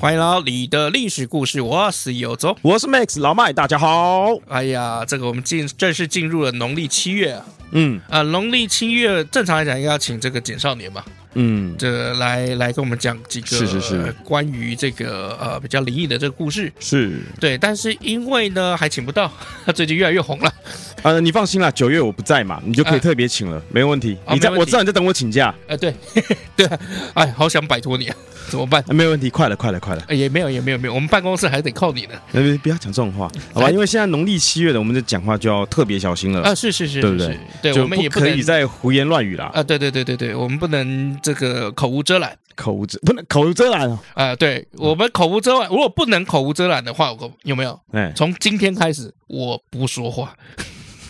欢迎来到你的历史故事，我是有走，我是 Max 老麦，大家好。哎呀，这个我们进正式进入了农历七月啊，嗯。啊，农历七月正常来讲应该要请这个简少年嘛，嗯，这来来跟我们讲几个是是是关于这个呃比较灵异的这个故事，是对，但是因为呢还请不到，他 最近越来越红了，呃，你放心啦，九月我不在嘛，你就可以特别请了，没问题。你在，我知道你在等我请假，哎，对 对，哎，好想摆脱你啊。怎么办？没有问题，快了，快了，快了。也没有，也没有，没有。我们办公室还得靠你呢。呃不要讲这种话，好吧？因为现在农历七月的，我们的讲话就要特别小心了啊！是是是，对不对？对，我们也不可以再胡言乱语啦。啊！对对对对对，我们不能这个口无遮拦，口无遮不能口无遮拦啊！呃，对我们口无遮拦。如果不能口无遮拦的话，我有没有？哎，从今天开始我不说话，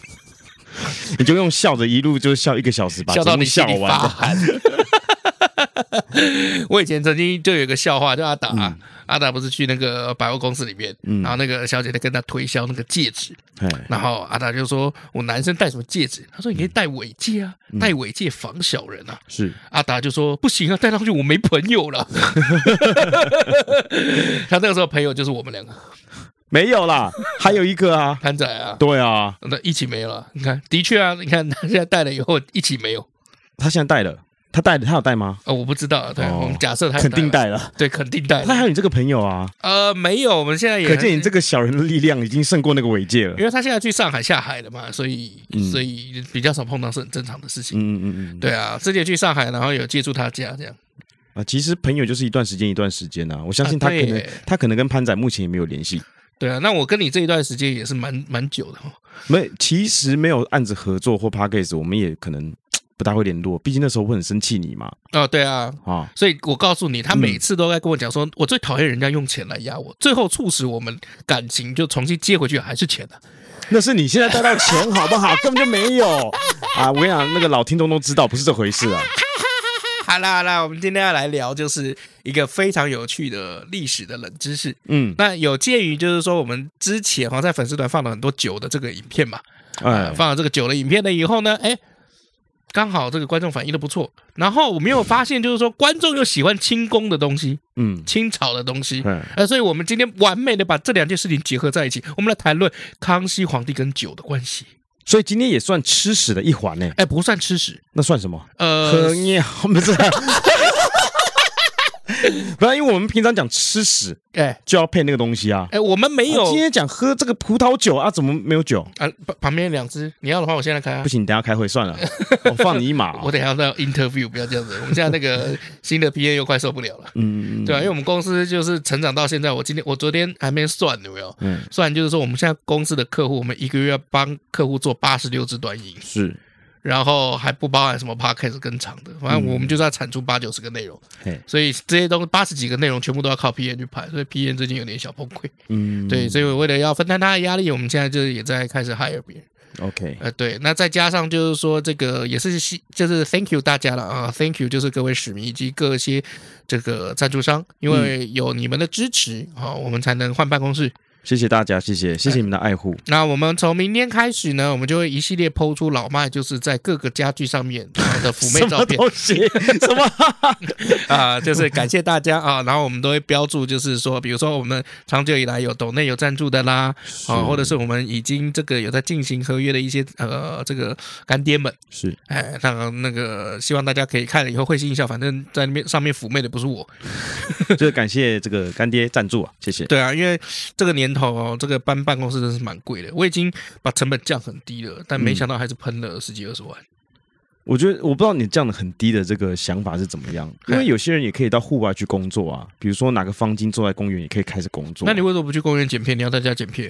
你就用笑着一路就笑一个小时吧，笑到你笑完。我以前曾经就有一个笑话，叫阿达、啊，嗯、阿达不是去那个百货公司里面，嗯、然后那个小姐在跟他推销那个戒指，嗯、然后阿达就说：“我男生戴什么戒指？”他说：“你可以戴尾戒啊，戴尾戒防小人啊。”是阿达就说：“不行啊，戴上去我没朋友了。” 他那个时候朋友就是我们两个，没有啦，还有一个啊，潘仔啊，对啊，那一起没了。你看，的确啊，你看他现在戴了以后一起没有，他现在戴了。他带的，他有带吗？呃，我不知道。对，我们假设他肯定带了。对，肯定带了。他还有你这个朋友啊？呃，没有。我们现在也可见你这个小人的力量已经胜过那个尾界了。因为他现在去上海下海了嘛，所以所以比较少碰到是很正常的事情。嗯嗯嗯。对啊，之前去上海，然后有借住他家这样。啊，其实朋友就是一段时间一段时间啊。我相信他可能他可能跟潘仔目前也没有联系。对啊，那我跟你这一段时间也是蛮蛮久的。没，其实没有案子合作或 podcast，我们也可能。不大会联络，毕竟那时候我很生气你嘛。哦，对啊，啊，所以我告诉你，他每次都在跟我讲说，嗯、我最讨厌人家用钱来压我，最后促使我们感情就重新接回去，还是钱的、啊。那是你现在带到钱好不好？根本就没有 啊！我跟你讲，那个老听众都知道，不是这回事啊。好啦好啦，我们今天要来聊，就是一个非常有趣的历史的冷知识。嗯，那有鉴于就是说，我们之前哈在粉丝团放了很多酒的这个影片嘛，哎、呃，放了这个酒的影片了以后呢，哎。刚好这个观众反应的不错，然后我没有发现，就是说观众又喜欢清宫的东西，嗯，清朝的东西，嗯，呃，所以我们今天完美的把这两件事情结合在一起，我们来谈论康熙皇帝跟酒的关系。所以今天也算吃屎的一环呢？哎，不算吃屎，那算什么？呃，喝尿不是。不然，因为我们平常讲吃屎，哎，就要配那个东西啊。哎，我们没有。今天讲喝这个葡萄酒啊，怎么没有酒啊？旁边两只，你要的话，我现在开啊。不行，等下开会算了，我放你一马。我等下要 interview，不要这样子。我们现在那个新的 PA 又快受不了了。嗯嗯，对啊，因为我们公司就是成长到现在，我今天我昨天还没算有没有？嗯，算就是说我们现在公司的客户，我们一个月要帮客户做八十六支短影。是。然后还不包含什么 podcast 更长的，反正我们就是要产出八九十个内容，嗯、所以这些东西八十几个内容全部都要靠 P N 去排，所以 P N 最近有点小崩溃。嗯，对，所以为了要分担他的压力，我们现在就是也在开始 hire 别人。OK，呃，对，那再加上就是说这个也是就是 Thank you 大家了啊，Thank you 就是各位史迷以及各些这个赞助商，因为有你们的支持啊，我们才能换办公室。谢谢大家，谢谢谢谢你们的爱护。那我们从明天开始呢，我们就会一系列抛出老麦就是在各个家具上面的妩媚照片。什么 啊？就是感谢大家啊，然后我们都会标注，就是说，比如说我们长久以来有抖内有赞助的啦，是啊，或者是我们已经这个有在进行合约的一些呃这个干爹们是哎，那那个希望大家可以看了以后会心一笑，反正在那边上面妩媚的不是我，就是感谢这个干爹赞助啊，谢谢。对啊，因为这个年。哦，这个搬办公室真是蛮贵的。我已经把成本降很低了，但没想到还是喷了十几二十万。我觉得我不知道你降的很低的这个想法是怎么样，因为有些人也可以到户外去工作啊，比如说哪个方巾坐在公园也可以开始工作。那你为什么不去公园剪片？你要在家剪片？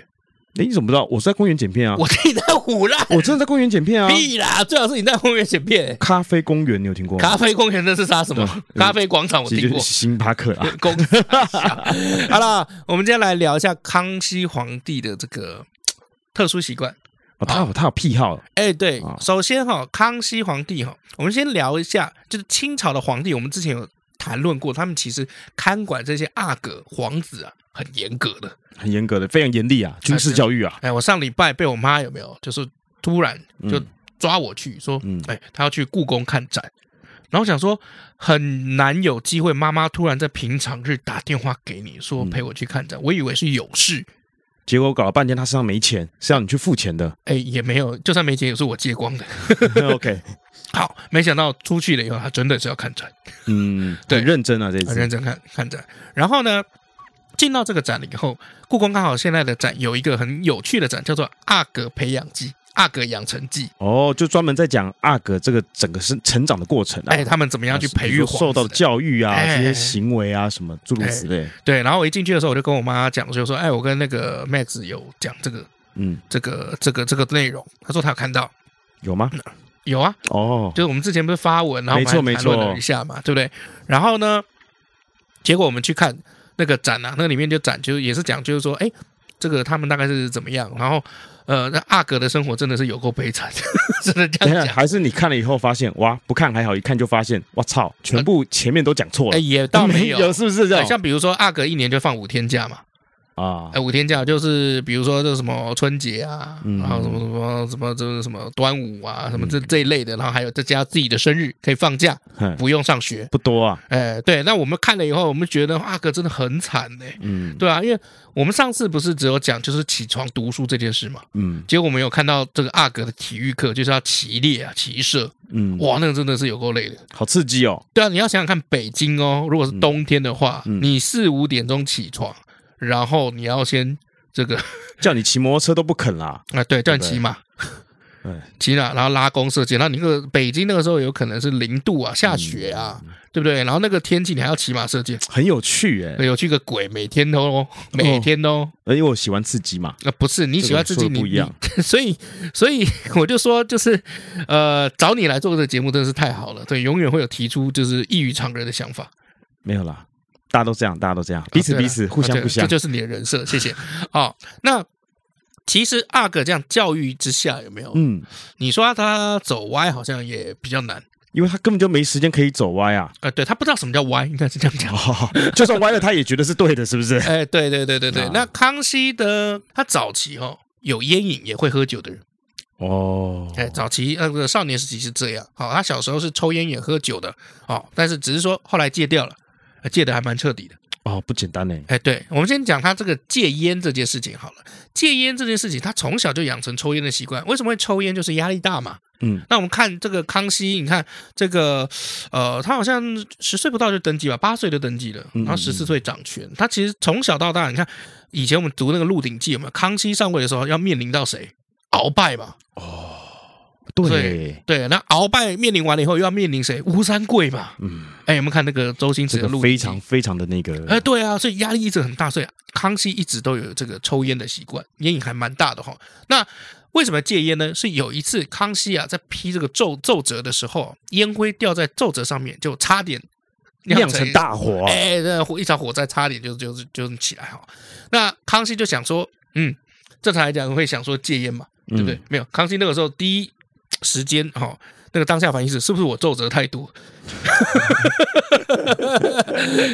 哎，你怎么不知道？我是在公园剪片啊！我听你在唬烂，我真的在公园剪片啊！屁啦！最好是你在公园剪片。咖啡公园你有听过吗？咖啡公园那是啥什么？咖啡广场我听过。星巴克啊。公 好了，我们今天来聊一下康熙皇帝的这个特殊习惯。哦，他有他有癖好。哎，对，首先哈，康熙皇帝哈，我们先聊一下，就是清朝的皇帝，我们之前有谈论过，他们其实看管这些阿哥皇子啊，很严格的。很严格的，非常严厉啊，军事教育啊。哎，我上礼拜被我妈有没有，就是突然就抓我去说，嗯，哎，她要去故宫看展，然后想说很难有机会，妈妈突然在平常日打电话给你说陪我去看展，我以为是有事，结果搞了半天，他身上没钱，是要你去付钱的。哎，也没有，就算没钱也是我借光的。OK，好，没想到出去了以后，他真的是要看展，嗯，对，认真啊，这次很认真看看展，然后呢？进到这个展了以后，故宫刚好现在的展有一个很有趣的展，叫做《阿格培养记》《阿哥养成记》。哦，就专门在讲阿哥这个整个生成长的过程，哎，他们怎么样去培育受到的教育啊，这些行为啊，什么诸如此类。对，然后我一进去的时候，我就跟我妈讲，就说：“哎，我跟那个 Max 有讲这个，嗯，这个这个这个内容。”他说他有看到，有吗？有啊。哦，就是我们之前不是发文，然后我们还谈论了一下嘛，对不对？然后呢，结果我们去看。那个展啊，那里面就展，就也是讲，就是说，哎，这个他们大概是怎么样？然后，呃，那阿格的生活真的是有够悲惨，真的这样讲。还是你看了以后发现，哇，不看还好，一看就发现，我操，全部前面都讲错了。哎，也倒没有，有是不是这样？像比如说，阿格一年就放五天假嘛。啊，哎，五天假就是比如说这什么春节啊，然后什么什么什么这个什么端午啊，什么这这一类的，然后还有再加自己的生日可以放假，不用上学，不多啊。哎，对，那我们看了以后，我们觉得阿哥真的很惨呢。嗯，对啊，因为我们上次不是只有讲就是起床读书这件事嘛，嗯，结果我们有看到这个阿哥的体育课就是要骑猎啊、骑射，嗯，哇，那个真的是有够累的，好刺激哦。对啊，你要想想看，北京哦，如果是冬天的话，你四五点钟起床。然后你要先这个 叫你骑摩托车都不肯啦。啊，对，叫你骑马，对，骑了，然后拉弓射箭，那你那个北京那个时候有可能是零度啊，下雪啊，对不对？然后那个天气你还要骑马射箭，很有趣哎，有趣个鬼，每天都每天都，因为我喜欢刺激嘛，啊不是你喜欢刺激你不一样，所以所以 我就说就是呃找你来做这个节目真的是太好了，对，永远会有提出就是异于常人的想法，没有啦。大家都这样，大家都这样，彼此彼此互相互相，这就是你的人设。谢谢。好，那其实阿哥这样教育之下有没有？嗯，你说他走歪好像也比较难，因为他根本就没时间可以走歪啊。呃，对他不知道什么叫歪，应该是这样讲。就算歪了，他也觉得是对的，是不是？哎，对对对对对。那康熙的他早期哦有烟瘾，也会喝酒的人哦。哎，早期那个少年时期是这样。好，他小时候是抽烟也喝酒的。哦，但是只是说后来戒掉了。戒的还蛮彻底的哦，不简单呢。哎，对，我们先讲他这个戒烟这件事情好了。戒烟这件事情，他从小就养成抽烟的习惯。为什么会抽烟？就是压力大嘛。嗯，那我们看这个康熙，你看这个，呃，他好像十岁不到就登基吧，八岁就登基了，然后十四岁掌权。他其实从小到大，你看以前我们读那个《鹿鼎记》有没有？康熙上位的时候要面临到谁？鳌拜嘛。哦。对对，那鳌拜面临完了以后，又要面临谁？吴三桂嘛。嗯，哎，有没有看那个周星驰的路？非常非常的那个。哎，对啊，所以压力一直很大，所以康熙一直都有这个抽烟的习惯，烟瘾还蛮大的哈。那为什么戒烟呢？是有一次康熙啊在批这个奏奏折的时候，烟灰掉在奏折上面，就差点酿成大火。哎，这一场火灾差点就就就起来哈。那康熙就想说，嗯，正常来讲会想说戒烟嘛，对不对？没有，康熙那个时候第一。时间哈，那个当下反应是是不是我奏折太多？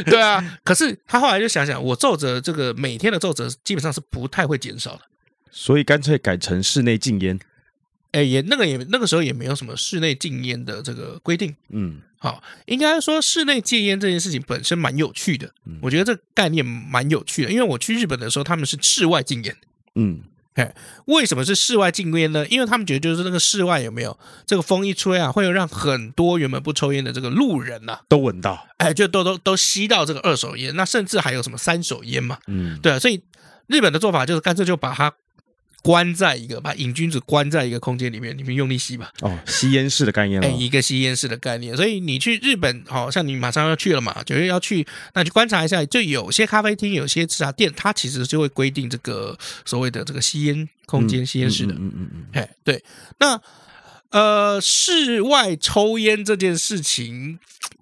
对啊，可是他后来就想想，我奏折这个每天的奏折基本上是不太会减少的，所以干脆改成室内禁烟。哎，也那个也那个时候也没有什么室内禁烟的这个规定。嗯，好，应该说室内戒烟这件事情本身蛮有趣的。嗯，我觉得这个概念蛮有趣的，因为我去日本的时候他们是室外禁烟。嗯。哎，为什么是室外禁烟呢？因为他们觉得就是那个室外有没有这个风一吹啊，会有让很多原本不抽烟的这个路人呐、啊、都闻到，哎，就都都都吸到这个二手烟，那甚至还有什么三手烟嘛，嗯，对啊，所以日本的做法就是干脆就把它关在一个把瘾君子关在一个空间里面，你们用力吸吧。哦，吸烟室的概念。哎，一个吸烟室的概念。所以你去日本，好像你马上要去了嘛，九月要去，那去观察一下，就有些咖啡厅、有些茶店，它其实就会规定这个所谓的这个吸烟空间、吸烟室的。嗯嗯嗯。哎，对，那呃，室外抽烟这件事情。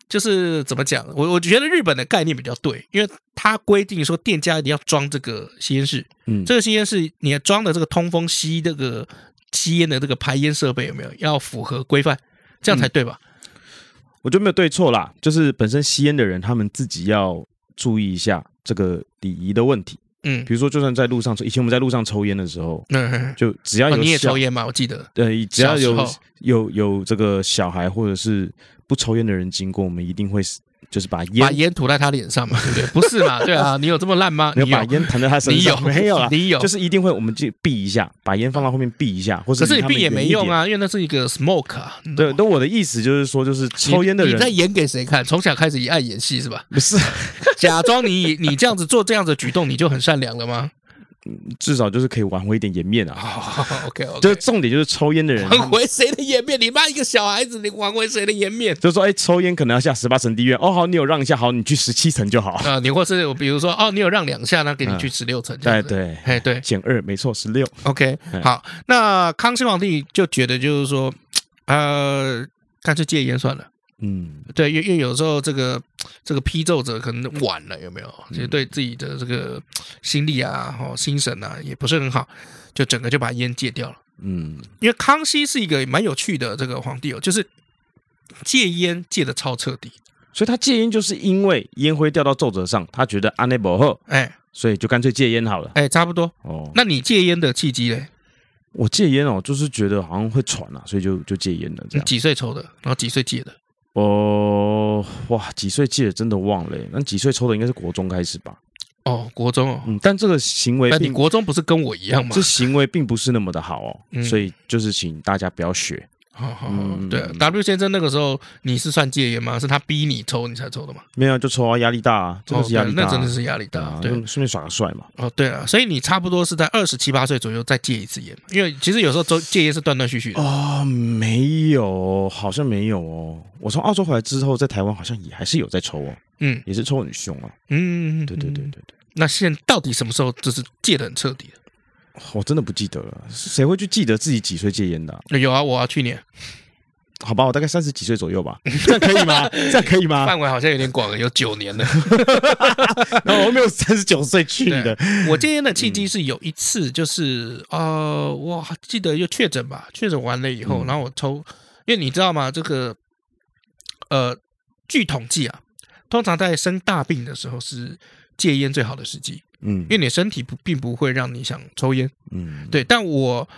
就是怎么讲？我我觉得日本的概念比较对，因为它规定说店家一定要装这个吸烟室，嗯，这个吸烟室你要装的这个通风吸这个吸烟的这个排烟设备有没有要符合规范，这样才对吧？嗯，我觉得没有对错啦，就是本身吸烟的人他们自己要注意一下这个礼仪的问题。嗯，比如说，就算在路上抽，以前我们在路上抽烟的时候，嗯，就只要有、哦、你也抽烟嘛？我记得，对，只要有有有这个小孩或者是不抽烟的人经过，我们一定会就是把烟把烟吐在他脸上嘛，对不对？不是嘛？对啊，你有这么烂吗？你有把烟弹在他身上？你有 没有啊？你有，就是一定会，我们就避一下，把烟放到后面避一下，或者可是你避也没用啊，因为那是一个 smoke 啊。对，那我的意思就是说，就是抽烟的人你，在演给谁看？从小开始也爱演戏是吧？不是，假装你你这样子做这样子的举动，你就很善良了吗？至少就是可以挽回一点颜面啊。Oh, OK OK，就是重点就是抽烟的人挽回谁的颜面？你妈一个小孩子，你挽回谁的颜面？就是说，哎，抽烟可能要下十八层地狱。哦，好，你有让一下，好，你去十七层就好。啊，你或是比如说，哦，你有让两下，那给你去十六层。对对，哎对，减二没错，十六。OK，好，那康熙皇帝就觉得就是说，呃，干脆戒烟算了。嗯，对，因为因为有时候这个这个批奏者可能晚了，有没有？其实对自己的这个心力啊、哦心神啊，也不是很好，就整个就把烟戒掉了。嗯，因为康熙是一个蛮有趣的这个皇帝哦，就是戒烟戒的超彻底，所以他戒烟就是因为烟灰掉到奏折上，他觉得安内不好，哎，所以就干脆戒烟好了。哎，差不多。哦，那你戒烟的契机嘞？我戒烟哦，就是觉得好像会喘啊，所以就就戒烟了。这样，你几岁抽的？然后几岁戒的？哦，哇，几岁记得真的忘了。那几岁抽的应该是国中开始吧？哦，国中哦，嗯，但这个行为，你国中不是跟我一样吗？这行为并不是那么的好哦，嗯、所以就是请大家不要学。好好好，对，W 先生那个时候你是算戒烟吗？是他逼你抽你才抽的吗？没有，就抽啊，压力大啊，真的是压力大，那真的是压力大，啊对，顺便耍个帅嘛。哦，对啊，所以你差不多是在二十七八岁左右再戒一次烟，因为其实有时候抽戒烟是断断续续的。哦，没有，好像没有哦。我从澳洲回来之后，在台湾好像也还是有在抽哦，嗯，也是抽很凶啊，嗯，对对对对对。那现在到底什么时候就是戒的很彻底的？我真的不记得了，谁会去记得自己几岁戒烟的？有啊，我啊，去年。好吧，我大概三十几岁左右吧，这样可以吗？这样可以吗？范围好像有点广了，有九年了。然后我没有三十九岁去的。我戒烟的契机是有一次，就是呃，我记得又确诊吧，确诊完了以后，然后我抽，因为你知道吗？这个呃，据统计啊，通常在生大病的时候是戒烟最好的时机。嗯，因为你身体不并不会让你想抽烟。嗯，对。但我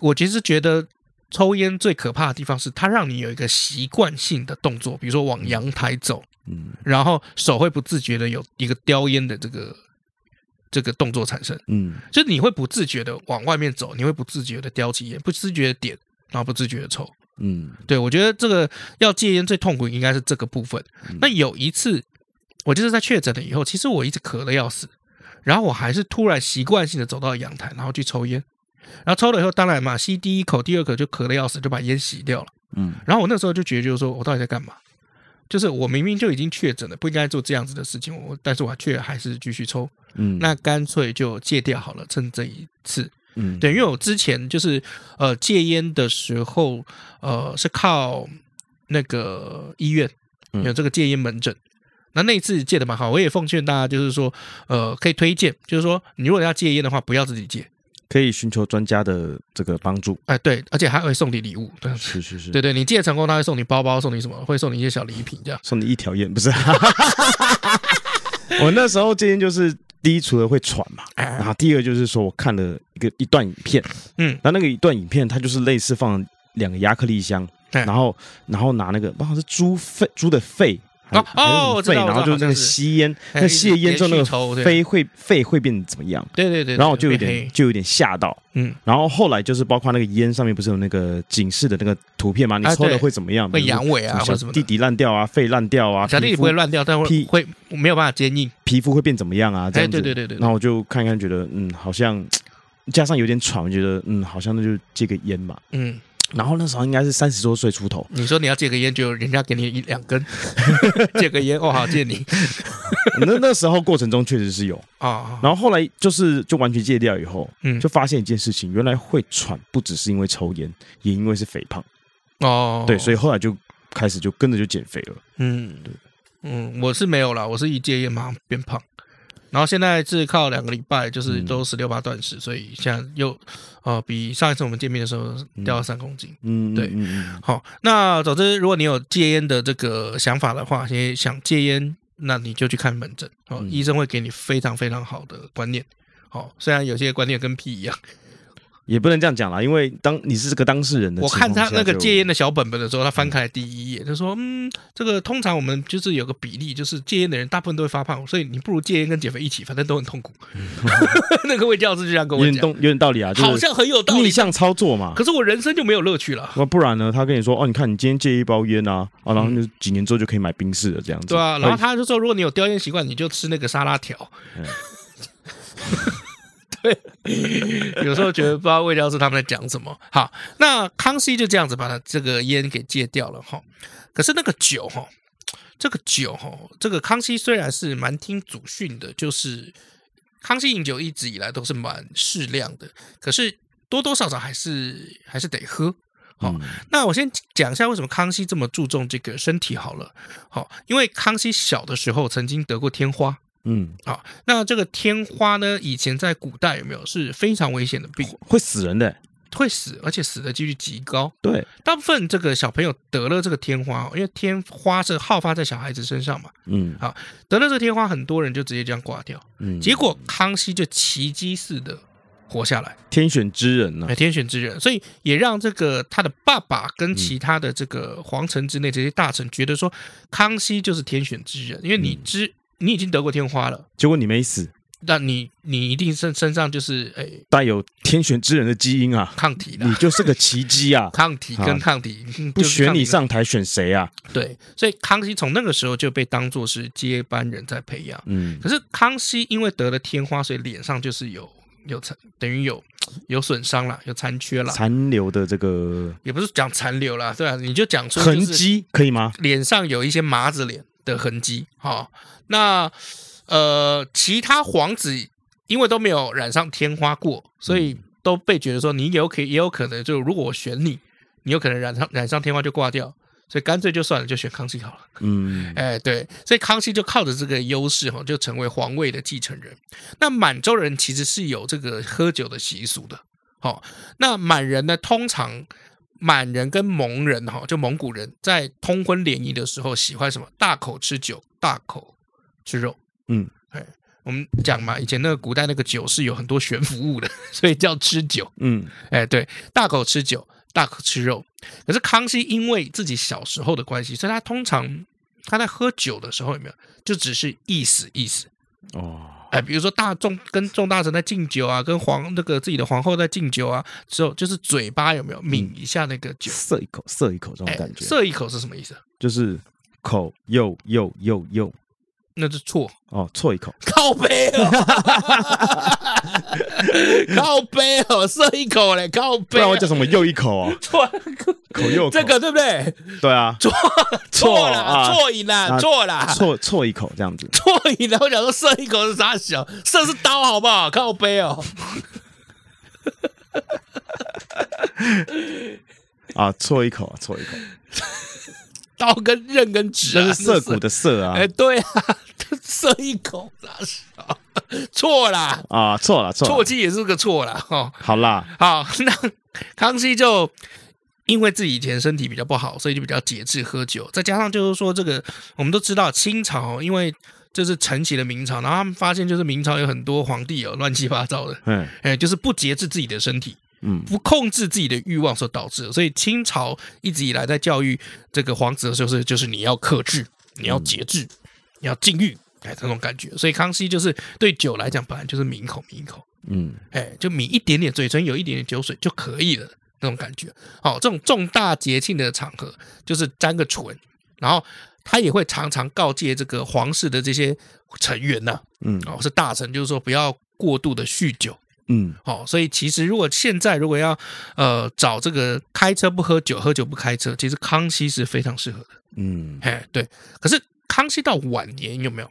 我其实觉得。抽烟最可怕的地方是，它让你有一个习惯性的动作，比如说往阳台走，嗯，然后手会不自觉的有一个叼烟的这个这个动作产生，嗯，就是你会不自觉的往外面走，你会不自觉的叼起烟，不自觉的点，然后不自觉的抽，嗯，对，我觉得这个要戒烟最痛苦应该是这个部分。那有一次，我就是在确诊了以后，其实我一直咳的要死，然后我还是突然习惯性的走到阳台，然后去抽烟。然后抽了以后，当然嘛，吸第一口、第二口就咳得要死，就把烟洗掉了。嗯，然后我那时候就觉得，就是说我到底在干嘛？就是我明明就已经确诊了，不应该做这样子的事情，我但是我却还是继续抽。嗯，那干脆就戒掉好了，趁这一次。嗯，对，因为我之前就是呃戒烟的时候，呃是靠那个医院有这个戒烟门诊，嗯、那那一次戒的蛮好。我也奉劝大家，就是说呃可以推荐，就是说你如果要戒烟的话，不要自己戒。可以寻求专家的这个帮助，哎，对，而且还会送你礼物，对，是是是，对对，你戒成功，他会送你包包，送你什么？会送你一些小礼品，这样，送你一条烟，不是？我那时候戒烟就是第一，除了会喘嘛，然后第二就是说我看了一个一段影片，嗯，那那个一段影片，它就是类似放两个亚克力箱，然后然后拿那个，好像是猪肺，猪的肺。哦哦，肺，然后就那个吸烟，那吸烟之后那个肺会肺会变怎么样？对对对，然后我就有点就有点吓到，嗯，然后后来就是包括那个烟上面不是有那个警示的那个图片吗？你抽了会怎么样？会阳痿啊，或者什么弟弟烂掉啊，肺烂掉啊，小弟弟不会烂掉，但会会没有办法坚硬，皮肤会变怎么样啊？这样子对对对对，然后我就看一看，觉得嗯，好像加上有点喘，我觉得嗯，好像那就戒个烟嘛。嗯。然后那时候应该是三十多岁出头。你说你要戒个烟，就人家给你一两根，戒个烟，哦，好戒你。那那时候过程中确实是有啊。然后后来就是就完全戒掉以后，嗯，就发现一件事情，原来会喘不只是因为抽烟，也因为是肥胖。哦，对，所以后来就开始就跟着就减肥了。嗯，对，嗯，我是没有啦，我是一戒烟马上变胖。然后现在是靠两个礼拜，就是都十六八断食，嗯、所以现在又呃比上一次我们见面的时候掉了三公斤。嗯，对。好，那总之，如果你有戒烟的这个想法的话，也想戒烟，那你就去看门诊，哦，嗯、医生会给你非常非常好的观念。好，虽然有些观念跟屁一样。也不能这样讲啦，因为当你是这个当事人的，我看他那个戒烟的小本本的时候，他翻开来第一页，他说：“嗯，这个通常我们就是有个比例，就是戒烟的人大部分都会发胖，所以你不如戒烟跟减肥一起，反正都很痛苦。嗯 ”那个魏教授就这样跟我讲，有点有点道理啊，就好像很有道理，逆向操作嘛。可是我人生就没有乐趣了。那不然呢？他跟你说：“哦，你看你今天戒一包烟啊，啊，然后就几年之后就可以买冰室了，这样子。”对啊，然后他就说：“如果你有叼烟习惯，你就吃那个沙拉条。嗯” 有时候觉得不知道魏教授他们在讲什么。好，那康熙就这样子把他这个烟给戒掉了哈。可是那个酒哈，这个酒哈，这个康熙虽然是蛮听祖训的，就是康熙饮酒一直以来都是蛮适量的，可是多多少少还是还是得喝。好，那我先讲一下为什么康熙这么注重这个身体好了。好，因为康熙小的时候曾经得过天花。嗯，好，那这个天花呢？以前在古代有没有是非常危险的病，会死人的，会死，而且死的几率极高。对，大部分这个小朋友得了这个天花，因为天花是好发在小孩子身上嘛。嗯，好，得了这个天花，很多人就直接这样挂掉。嗯，结果康熙就奇迹似的活下来，天选之人呢、啊？天选之人，所以也让这个他的爸爸跟其他的这个皇城之内这些大臣觉得说，康熙就是天选之人，因为你知。你已经得过天花了，结果你没死，那你你一定身身上就是诶带有天选之人的基因啊，抗体的，你就是个奇迹啊，抗体跟抗体，啊、不选你上台选谁啊？对，所以康熙从那个时候就被当做是接班人在培养。嗯，可是康熙因为得了天花，所以脸上就是有有残，等于有有损伤了，有残缺了，残留的这个也不是讲残留了，对啊，你就讲说痕迹可以吗？脸上有一些麻子脸的痕迹，哈。那呃，其他皇子因为都没有染上天花过，所以都被觉得说你有可也有可能，就如果我选你，你有可能染上染上天花就挂掉，所以干脆就算了，就选康熙好了。嗯，哎，对，所以康熙就靠着这个优势哈，就成为皇位的继承人。那满洲人其实是有这个喝酒的习俗的，好，那满人呢，通常满人跟蒙人哈，就蒙古人在通婚联谊的时候喜欢什么？大口吃酒，大口。吃肉，嗯，哎，我们讲嘛，以前那个古代那个酒是有很多悬浮物的，所以叫吃酒，嗯，哎，对，大口吃酒，大口吃肉。可是康熙因为自己小时候的关系，所以他通常他在喝酒的时候有没有，就只是意思意思哦，哎，比如说大众跟众大臣在敬酒啊，跟皇那个自己的皇后在敬酒啊，之后就是嘴巴有没有抿一下那个酒，涩一口，涩一口这种感觉，涩一口是什么意思？就是口又又又又。那是错哦，错一口，靠背哦，靠背哦，射一口嘞，靠背。不然我叫什么？又一口哦，错，口又这个对不对？对啊，错错了，错赢了，错了，错错一口这样子，错赢了。我想说射一口是啥小？射是刀好不好？靠背哦。啊，错一口，错一口。刀跟刃跟纸，这是涩谷的涩啊！哎，对啊，涩一口，错啦啊，错了，错，错记也是个错啦。哈。好啦，好，那康熙就因为自己以前身体比较不好，所以就比较节制喝酒。再加上就是说，这个我们都知道，清朝因为就是承袭了明朝，然后他们发现就是明朝有很多皇帝哦乱七八糟的，嗯，哎，就是不节制自己的身体。嗯，不控制自己的欲望所导致的，所以清朝一直以来在教育这个皇子的时候，是就是你要克制，你要节制，你要禁欲，哎，这种感觉。所以康熙就是对酒来讲，本来就是抿一口抿一口，嗯，哎，就抿一点点，嘴唇有一点点酒水就可以了，那种感觉。好，这种重大节庆的场合，就是沾个唇，然后他也会常常告诫这个皇室的这些成员呐，嗯，哦，是大臣，就是说不要过度的酗酒。嗯，好，所以其实如果现在如果要呃找这个开车不喝酒，喝酒不开车，其实康熙是非常适合的。嗯，哎，对。可是康熙到晚年有没有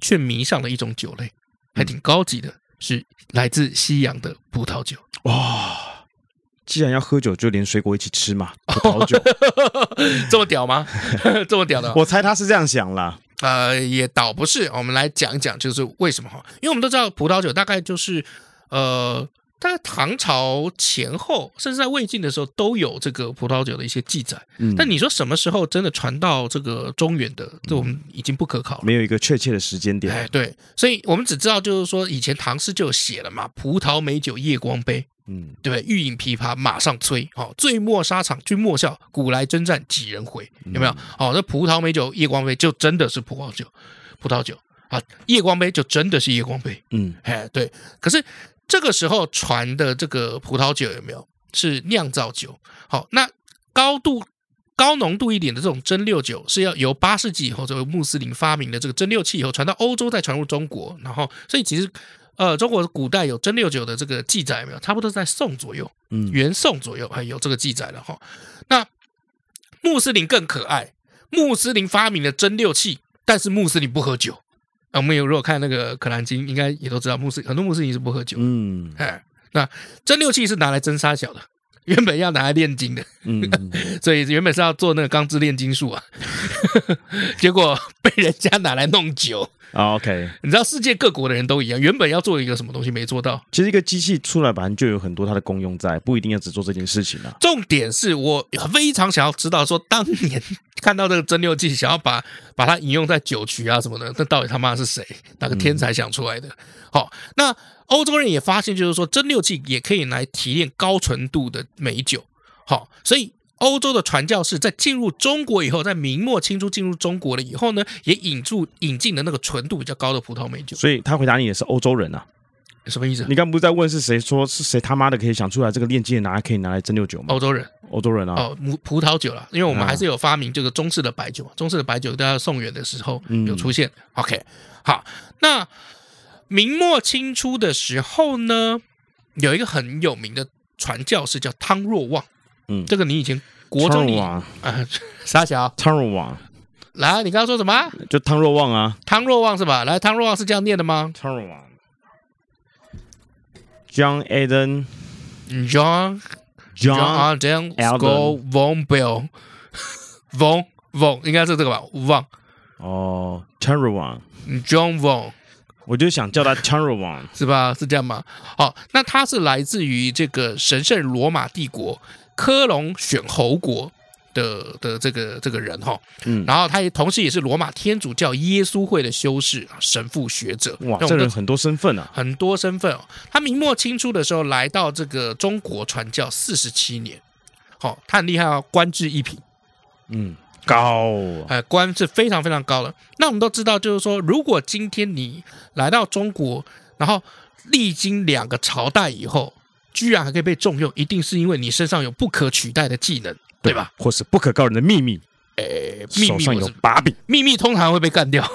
却迷上了一种酒类，还挺高级的，嗯、是来自西洋的葡萄酒。哇，既然要喝酒，就连水果一起吃嘛，葡萄酒 这么屌吗？这么屌的？我猜他是这样想啦。呃，也倒不是，我们来讲一讲，就是为什么哈？因为我们都知道葡萄酒大概就是，呃，大概唐朝前后，甚至在魏晋的时候都有这个葡萄酒的一些记载。嗯，但你说什么时候真的传到这个中原的，这我们已经不可考了，没有一个确切的时间点。哎，对，所以我们只知道就是说，以前唐诗就写了嘛，“葡萄美酒夜光杯”。嗯，对不对？欲饮琵琶马上催，好，醉卧沙场君莫笑，古来征战几人回？有没有？好，那葡萄美酒夜光杯就真的是葡萄酒，葡萄酒啊，夜光杯就真的是夜光杯。嗯，哎，对。可是这个时候传的这个葡萄酒有没有是酿造酒？好，那高度高浓度一点的这种蒸馏酒是要由八世纪以后这个穆斯林发明的这个蒸馏器以后传到欧洲，再传入中国，然后所以其实。呃，中国古代有蒸馏酒的这个记载没有？差不多在宋左右，嗯，元宋左右还有这个记载了哈。那穆斯林更可爱，穆斯林发明了蒸馏器，但是穆斯林不喝酒。啊，我们有如果看那个《可兰经》，应该也都知道穆斯很多穆斯林是不喝酒。嗯，哎，那蒸馏器是拿来蒸沙小的，原本要拿来炼金的，嗯，所以原本是要做那个钢制炼金术啊，结果被人家拿来弄酒。Oh, OK，你知道世界各国的人都一样，原本要做一个什么东西没做到。其实一个机器出来，本来就有很多它的功用在，不一定要只做这件事情啊。重点是我非常想要知道，说当年看到这个蒸馏器，想要把 把它引用在酒曲啊什么的，那到底他妈是谁？哪个天才想出来的？好、嗯，那欧洲人也发现，就是说蒸馏器也可以来提炼高纯度的美酒。好，所以。欧洲的传教士在进入中国以后，在明末清初进入中国了以后呢，也引入引进了那个纯度比较高的葡萄美酒。所以他回答你也是欧洲人啊？什么意思？你刚不是在问是谁说是谁他妈的可以想出来这个炼金拿来可以拿来蒸馏酒吗？欧洲人，欧洲人啊！哦，葡葡萄酒了，因为我们还是有发明这个中式的白酒，啊、中式的白酒在宋元的时候有出现。嗯、OK，好，那明末清初的时候呢，有一个很有名的传教士叫汤若望。嗯，这个你以前国中啊，傻小汤若望，来，你刚刚说什么？就汤若望啊，汤若望是吧？来，汤若望是这样念的吗？汤若望，John Eden，John John 啊，这样 Go Von Bell，Von Von 应该是这个吧？？Von 哦，汤若望，John Von，我就想叫他汤若望，是吧？是这样吗？好，那他是来自于这个神圣罗马帝国。科隆选侯国的的这个这个人哈，嗯，然后他也同时也是罗马天主教耶稣会的修士神父学者，哇，这人很多身份啊，很多身份哦。他明末清初的时候来到这个中国传教四十七年，好，他很厉害啊，官至一品，嗯，高，哎，官是非常非常高的。那我们都知道，就是说，如果今天你来到中国，然后历经两个朝代以后。居然还可以被重用，一定是因为你身上有不可取代的技能，对吧？或是不可告人的秘密？诶，手上有把柄，秘密通常会被干掉，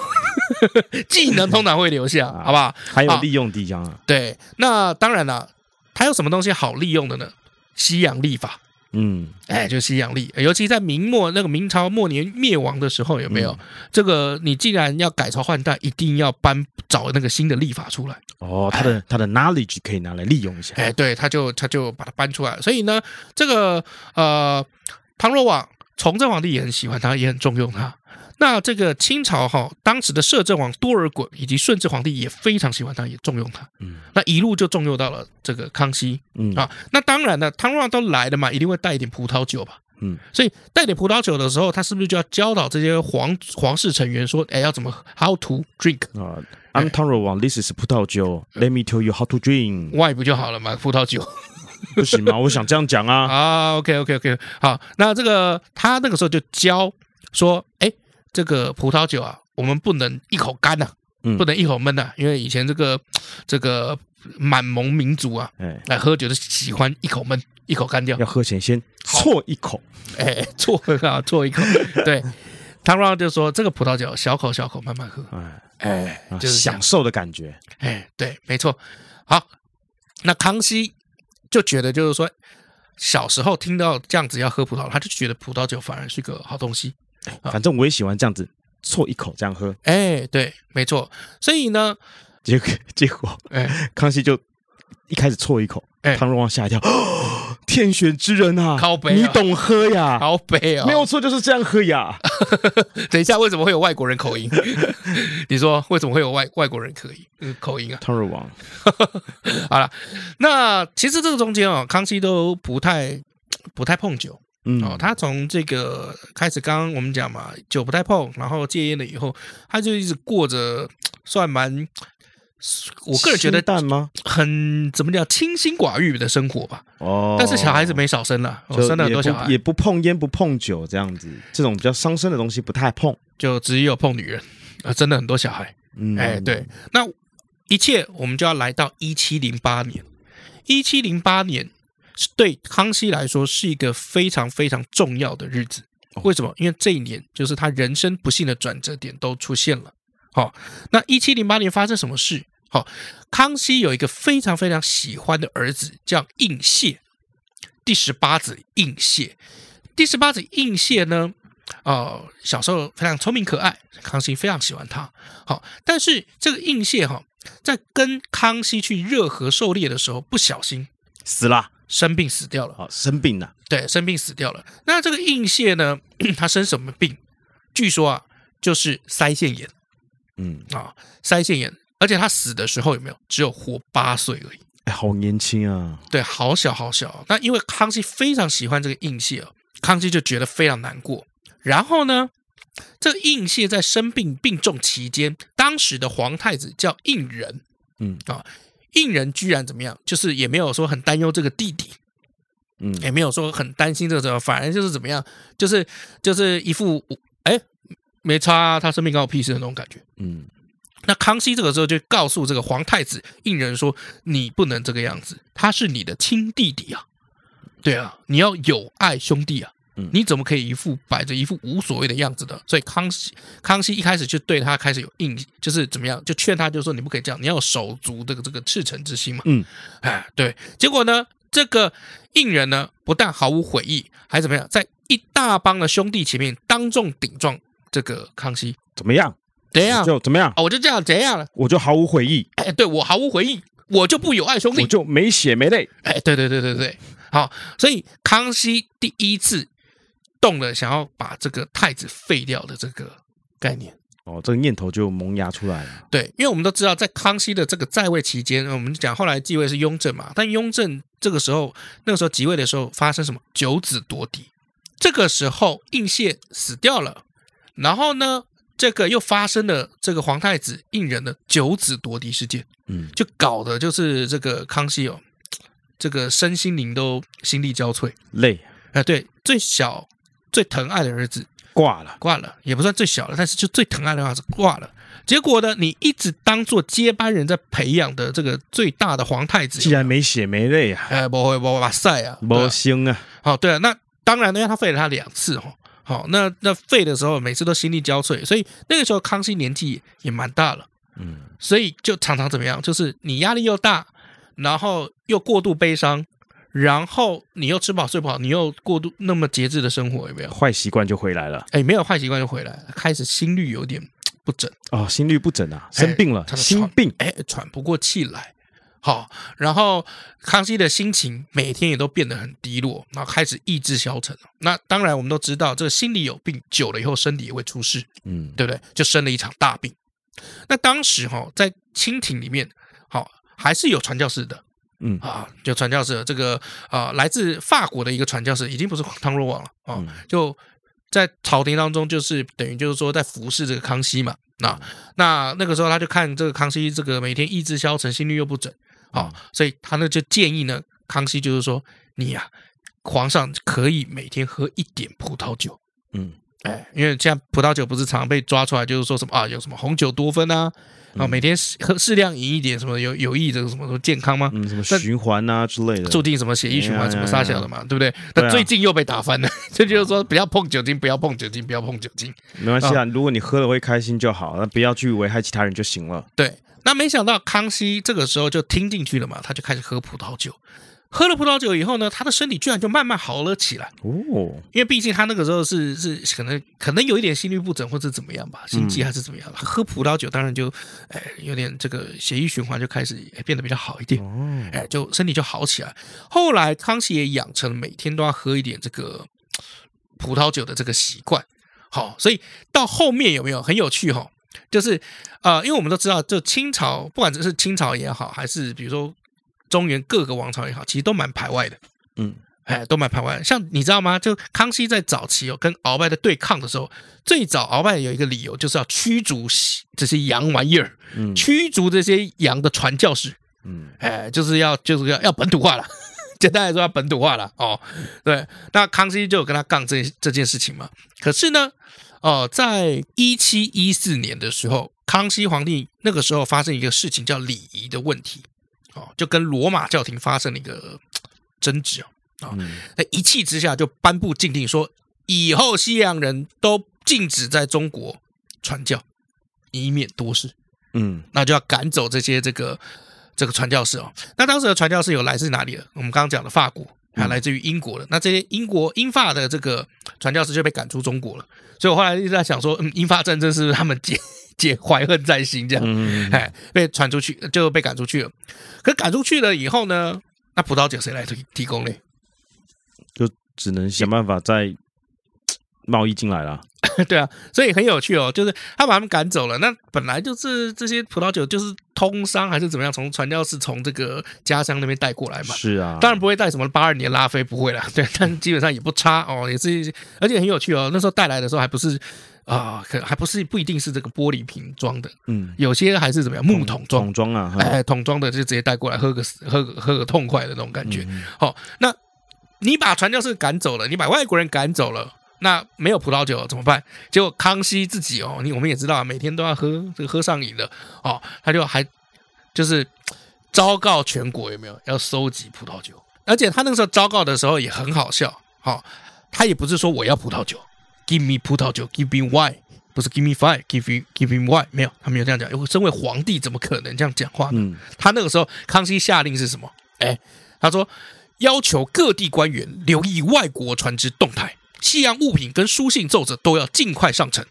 技能通常会留下，好不好？还有利用地方啊？对，那当然了，还有什么东西好利用的呢？西洋历法。嗯，哎，就西洋历，尤其在明末那个明朝末年灭亡的时候，有没有、嗯、这个？你既然要改朝换代，一定要搬找那个新的历法出来。哦，他的、哎、他的 knowledge 可以拿来利用一下。哎，对，他就他就把它搬出来。所以呢，这个呃，汤若望，崇祯皇帝也很喜欢他，也很重用他。那这个清朝哈，当时的摄政王多尔衮以及顺治皇帝也非常喜欢他，也重用他。嗯，那一路就重用到了这个康熙。嗯啊，那当然了，汤若望都来了嘛，一定会带一点葡萄酒吧。嗯，所以带点葡萄酒的时候，他是不是就要教导这些皇皇室成员说，哎，要怎么 how to drink 啊？I'm Tang 若望，this is 葡萄酒，Let me tell you how to drink。Why 不就好了嘛？葡萄酒不行吗？我想这样讲啊。啊，OK OK OK，好，那这个他那个时候就教说，哎。这个葡萄酒啊，我们不能一口干呐、不能一口闷呐、啊，因为以前这个这个满蒙民族啊，哎，来喝酒的喜欢一口闷，一口干掉。要喝前先啜一口，哎，啜 啊，啜一口。对，汤若望就说这个葡萄酒小口小口慢慢喝，哎，哎，就是享受的感觉。哎，对，没错。好，那康熙就觉得，就是说小时候听到这样子要喝葡萄，他就觉得葡萄酒反而是个好东西。反正我也喜欢这样子啜一口这样喝。哎，对，没错。所以呢，结果 结果，哎，康熙就一开始啜一口，哎，汤若望吓一跳。天选之人啊，靠北啊，你懂喝呀？靠北啊，没有错，就是这样喝呀。等一下，为什么会有外国人口音？你说为什么会有外外国人口音？口音啊，汤若望。好了，那其实这个中间啊，康熙都不太不太碰酒。嗯，哦，他从这个开始，刚刚我们讲嘛，酒不太碰，然后戒烟了以后，他就一直过着算蛮。我个人觉得淡吗？很怎么讲，清心寡欲的生活吧。哦，但是小孩子没少生了，生了很多小孩，也不碰烟，不碰酒，这样子，这种比较伤身的东西不太碰，就只有碰女人啊，真的很多小孩。嗯，哎，对，那一切我们就要来到一七零八年。一七零八年是对康熙来说是一个非常非常重要的日子。为什么？因为这一年就是他人生不幸的转折点都出现了。好，那一七零八年发生什么事？好，康熙有一个非常非常喜欢的儿子，叫胤燮，第十八子胤燮。第十八子胤燮呢，呃，小时候非常聪明可爱，康熙非常喜欢他。好，但是这个胤燮哈，在跟康熙去热河狩猎的时候，不小心死了，生病死掉了。哦，生病了，对，生病死掉了。那这个应谢呢，他生什么病？据说啊，就是腮腺炎。嗯啊，腮腺炎，而且他死的时候有没有？只有活八岁而已，哎，好年轻啊！对，好小好小。那因为康熙非常喜欢这个胤燮，康熙就觉得非常难过。然后呢，这个应谢在生病病重期间，当时的皇太子叫胤仁，嗯啊，胤人居然怎么样？就是也没有说很担忧这个弟弟，嗯，也没有说很担心这个反而就是怎么样？就是就是一副哎。没差啊，他生病关我屁事的那种感觉。嗯，那康熙这个时候就告诉这个皇太子胤仁说：“你不能这个样子，他是你的亲弟弟啊，对啊，你要友爱兄弟啊，你怎么可以一副摆着一副无所谓的样子的？”所以康熙康熙一开始就对他开始有印，就是怎么样，就劝他，就说你不可以这样，你要手足这个这个赤诚之心嘛。嗯，哎，对，结果呢，这个胤人呢，不但毫无悔意，还怎么样，在一大帮的兄弟前面当众顶撞。这个康熙怎么样？怎样就怎么样？哦，我就这样怎样了？我就毫无悔意。哎，对我毫无悔意，我就不友爱兄弟，我就没血没泪。哎，对对对对对，好，所以康熙第一次动了想要把这个太子废掉的这个概念。哦，这个念头就萌芽出来了。对，因为我们都知道，在康熙的这个在位期间，我们讲后来继位是雍正嘛，但雍正这个时候那个时候即位的时候发生什么？九子夺嫡，这个时候胤燮死掉了。然后呢，这个又发生了这个皇太子胤仁的九子夺嫡事件，嗯，就搞的就是这个康熙哦，这个身心灵都心力交瘁，累。哎，对，最小最疼爱的儿子挂了，挂了，也不算最小了，但是就最疼爱的儿子挂了。结果呢，你一直当做接班人在培养的这个最大的皇太子，既然没血没泪啊，哎，不会不会哇塞啊，不行啊。好，对啊，那当然呢，因为他废了他两次哦。好，那那废的时候，每次都心力交瘁，所以那个时候康熙年纪也蛮大了，嗯，所以就常常怎么样，就是你压力又大，然后又过度悲伤，然后你又吃不好睡不好，你又过度那么节制的生活，有没有？坏习惯就回来了，哎，没有坏习惯就回来了，开始心率有点不整哦，心率不整啊，生病了，心病，哎，喘不过气来。好，然后康熙的心情每天也都变得很低落，然后开始意志消沉。那当然，我们都知道，这个心里有病，久了以后身体也会出事，嗯，对不对？就生了一场大病。那当时哈，在清廷里面，好还是有传教士的，嗯。啊，就传教士这个啊，来自法国的一个传教士，已经不是汤若望了啊，就在朝廷当中，就是等于就是说在服侍这个康熙嘛。那那那个时候，他就看这个康熙这个每天意志消沉，心率又不准啊，所以他呢就建议呢，康熙就是说，你呀、啊，皇上可以每天喝一点葡萄酒，嗯，哎，因为像葡萄酒不是常常被抓出来，就是说什么啊，有什么红酒多酚啊，啊、嗯，每天喝适量饮一点，什么有有益这个什么什么健康吗？嗯，什么循环啊之类的，注定什么血液循环什么杀小的嘛，对不对？但最近又被打翻了，这、啊、就是说不要碰酒精，不要碰酒精，不要碰酒精，没关系啊，如果你喝了会开心就好，那不要去危害其他人就行了。对。那没想到康熙这个时候就听进去了嘛，他就开始喝葡萄酒。喝了葡萄酒以后呢，他的身体居然就慢慢好了起来哦。因为毕竟他那个时候是是可能可能有一点心律不整或者怎么样吧，心悸还是怎么样。他喝葡萄酒当然就哎有点这个血液循环就开始变得比较好一点哦，哎就身体就好起来。后来康熙也养成了每天都要喝一点这个葡萄酒的这个习惯。好，所以到后面有没有很有趣哈？就是呃，因为我们都知道，就清朝不管是清朝也好，还是比如说。中原各个王朝也好，其实都蛮排外的，嗯，哎，都蛮排外的。像你知道吗？就康熙在早期哦，跟鳌拜的对抗的时候，最早鳌拜有一个理由，就是要驱逐这些洋玩意儿，嗯，驱逐这些洋的传教士，嗯，哎，就是要就是要要本土化了，简单来说要本土化了哦。对，那康熙就有跟他杠这这件事情嘛。可是呢，哦，在一七一四年的时候，康熙皇帝那个时候发生一个事情，叫礼仪的问题。哦，就跟罗马教廷发生了一个争执啊，啊，那一气之下就颁布禁令，说以后西洋人都禁止在中国传教，以免多事。嗯，那就要赶走这些这个这个传教士哦。那当时的传教士有来自哪里的？我们刚刚讲的法国，还来自于英国的。那这些英国英法的这个传教士就被赶出中国了。所以我后来一直在想说，嗯，英法战争是不是他们解？解 怀恨在心，这样，哎，被传出去就被赶出去了。可赶出去了以后呢？那葡萄酒谁来提提供呢？就只能想办法再 贸易进来了。对啊，所以很有趣哦，就是他把他们赶走了。那本来就是这些葡萄酒就是通商还是怎么样，从传教士从这个家乡那边带过来嘛。是啊，当然不会带什么八二年拉菲，不会啦。对，但基本上也不差哦，也是，而且很有趣哦。那时候带来的时候还不是。啊，可还不是不一定是这个玻璃瓶装的，嗯，有些还是怎么样木桶装，桶装啊，哎，桶装的就直接带过来喝个喝个喝个痛快的那种感觉。好、嗯哦，那你把传教士赶走了，你把外国人赶走了，那没有葡萄酒怎么办？结果康熙自己哦，你我们也知道啊，每天都要喝这个喝上瘾了哦，他就还就是昭告全国有没有要收集葡萄酒，而且他那个时候昭告的时候也很好笑，好、哦，他也不是说我要葡萄酒。Give me 葡萄酒，Give me wine，不是 Give me five，Give me Give me wine，没有，他没有这样讲。因为身为皇帝，怎么可能这样讲话呢？嗯、他那个时候，康熙下令是什么？哎，他说要求各地官员留意外国船只动态，西洋物品跟书信奏折都要尽快上呈。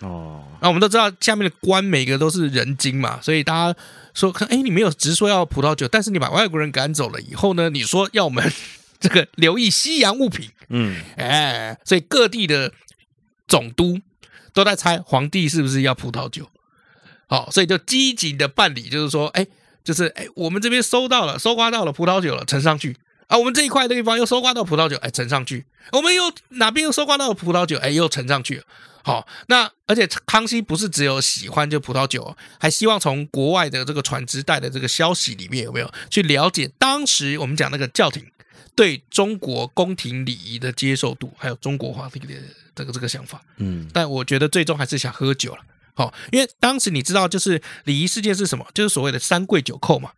哦，那我们都知道，下面的官每个都是人精嘛，所以大家说，哎，你没有直说要葡萄酒，但是你把外国人赶走了以后呢，你说要我们。这个留意西洋物品，嗯，哎，所以各地的总督都在猜皇帝是不是要葡萄酒，好，所以就积极的办理，就是说，哎，就是哎，我们这边收到了，收刮到了葡萄酒了，呈上去。啊，我们这一块的地方又收刮到葡萄酒，哎，呈上去，我们又哪边又收刮到了葡萄酒，哎，又呈上去了，好，那而且康熙不是只有喜欢就葡萄酒，还希望从国外的这个船只带的这个消息里面有没有？去了解当时我们讲那个教廷。对中国宫廷礼仪的接受度，还有中国皇帝的这个这个想法，嗯，但我觉得最终还是想喝酒了，好，因为当时你知道，就是礼仪事件是什么？就是所谓的三跪九叩嘛。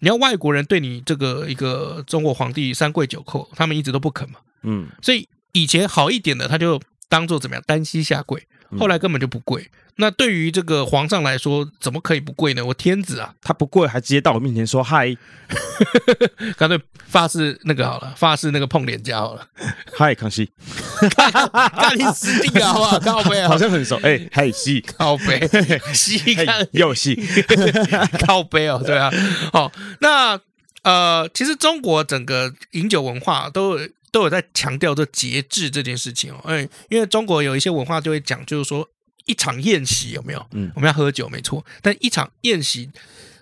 你要外国人对你这个一个中国皇帝三跪九叩，他们一直都不肯嘛，嗯，所以以前好一点的，他就当做怎么样，单膝下跪，后来根本就不跪。那对于这个皇上来说，怎么可以不跪呢？我天子啊，他不跪还直接到我面前说嗨，干脆发誓那个好了，发誓那个碰脸颊好了。嗨，康熙，那你死定了好不好？靠北啊，好像很熟。哎，嗨西。靠北 西看又西。靠北哦，对啊，好，那呃，其实中国整个饮酒文化都都有在强调这节制这件事情哦，哎，因为中国有一些文化就会讲，就是说。一场宴席有没有？嗯，我们要喝酒，没错。但一场宴席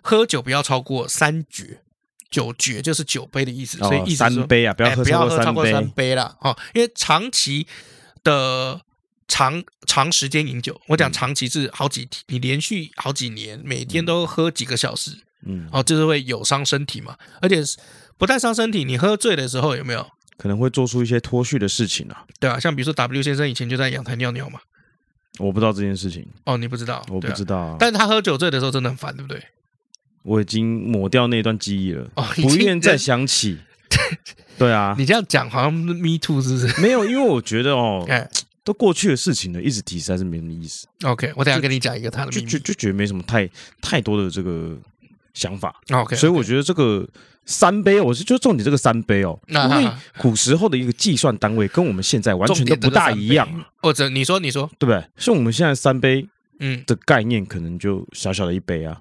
喝酒不要超过三爵，酒爵就是酒杯的意思，所以意思三杯啊，不要喝超过三杯了哦。因为长期的长长时间饮酒，我讲长期是好几，你连续好几年每天都喝几个小时，嗯，哦，就是会有伤身体嘛。而且不但伤身体，你喝醉的时候有没有可能会做出一些脱序的事情啊？对啊，像比如说 W 先生以前就在阳台尿尿嘛。我不知道这件事情哦，你不知道，我不知道、啊。但是他喝酒醉的时候真的很烦，对不对？我已经抹掉那段记忆了，哦、不愿再想起。对啊，你这样讲好像 me too 是不是？没有，因为我觉得哦，哎都过去的事情了，一直提实在是没什么意思。OK，我等下跟你讲一个他的，就就就觉得没什么太太多的这个想法。OK，所以我觉得这个三杯，我是就重点这个三杯哦，因为古时候的一个计算单位跟我们现在完全都不大一样。或者你说你说对不对？像我们现在三杯，嗯的概念可能就小小的一杯啊。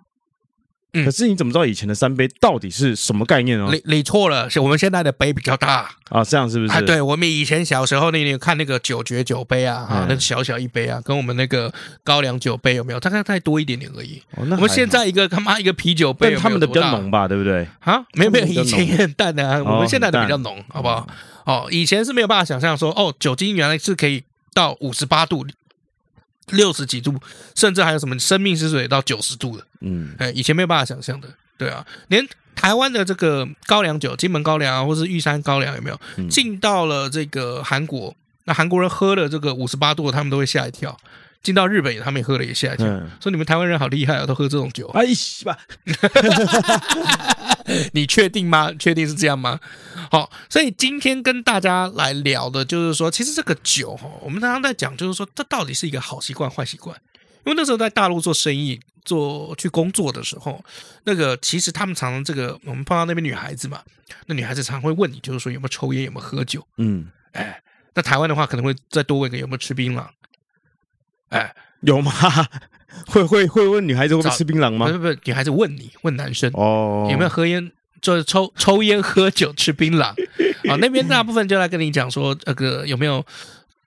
可是你怎么知道以前的三杯到底是什么概念呢？你你错了，是我们现在的杯比较大啊，这样是不是？啊，对，我们以前小时候那年看那个九爵酒杯啊，啊，那个小小一杯啊，跟我们那个高粱酒杯有没有？大概再多一点点而已。我们现在一个他妈一个啤酒杯，他们的比较浓吧，对不对？啊，没有没有，以前也很淡的啊，我们现在的比较浓，好不好？哦，以前是没有办法想象说，哦，酒精原来是可以到五十八度。六十几度，甚至还有什么生命之水到九十度的，嗯，哎，以前没有办法想象的，对啊，连台湾的这个高粱酒，金门高粱啊，或是玉山高粱，有没有进到了这个韩国？那韩国人喝了这个五十八度，他们都会吓一跳。进到日本，他们也喝了也吓一跳，嗯、说你们台湾人好厉害啊，都喝这种酒。哎，是吧？你确定吗？确定是这样吗？好，所以今天跟大家来聊的就是说，其实这个酒哈，我们常常在讲，就是说这到底是一个好习惯、坏习惯。因为那时候在大陆做生意、做去工作的时候，那个其实他们常常这个，我们碰到那边女孩子嘛，那女孩子常常会问你，就是说有没有抽烟，有没有喝酒？嗯，哎，那台湾的话可能会再多问一个有没有吃槟榔。哎，有吗？会会会问女孩子会不会吃槟榔吗？不是不是，女孩子问你，问男生哦，有没有喝烟，就是抽抽烟、喝酒、吃槟榔 啊？那边大部分就来跟你讲说，那个有没有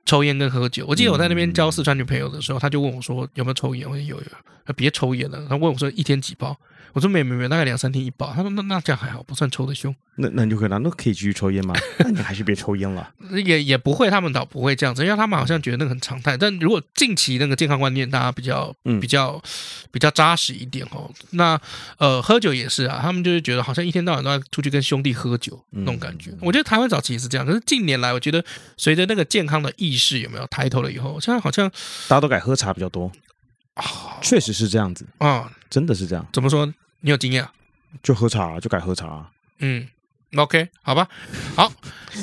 抽烟跟喝酒？我记得我在那边交四川女朋友的时候，他就问我说有没有抽烟？我说有有，他别抽烟了。他问我说一天几包？我说没没没，大概两三天一包。他说那那这样还好，不算抽的凶。那那你就可能那可以继续抽烟吗？那你还是别抽烟了。也也不会，他们倒不会这样子，因为他们好像觉得那个很常态。但如果近期那个健康观念大家比较比较比较扎实一点哦，那呃喝酒也是啊，他们就是觉得好像一天到晚都要出去跟兄弟喝酒那种感觉。我觉得台湾早期也是这样，可是近年来我觉得随着那个健康的意识有没有抬头了以后，现在好像大家都改喝茶比较多啊，确实是这样子啊，真的是这样。怎么说？你有经验啊？就喝茶，就改喝茶。嗯，OK，好吧。好，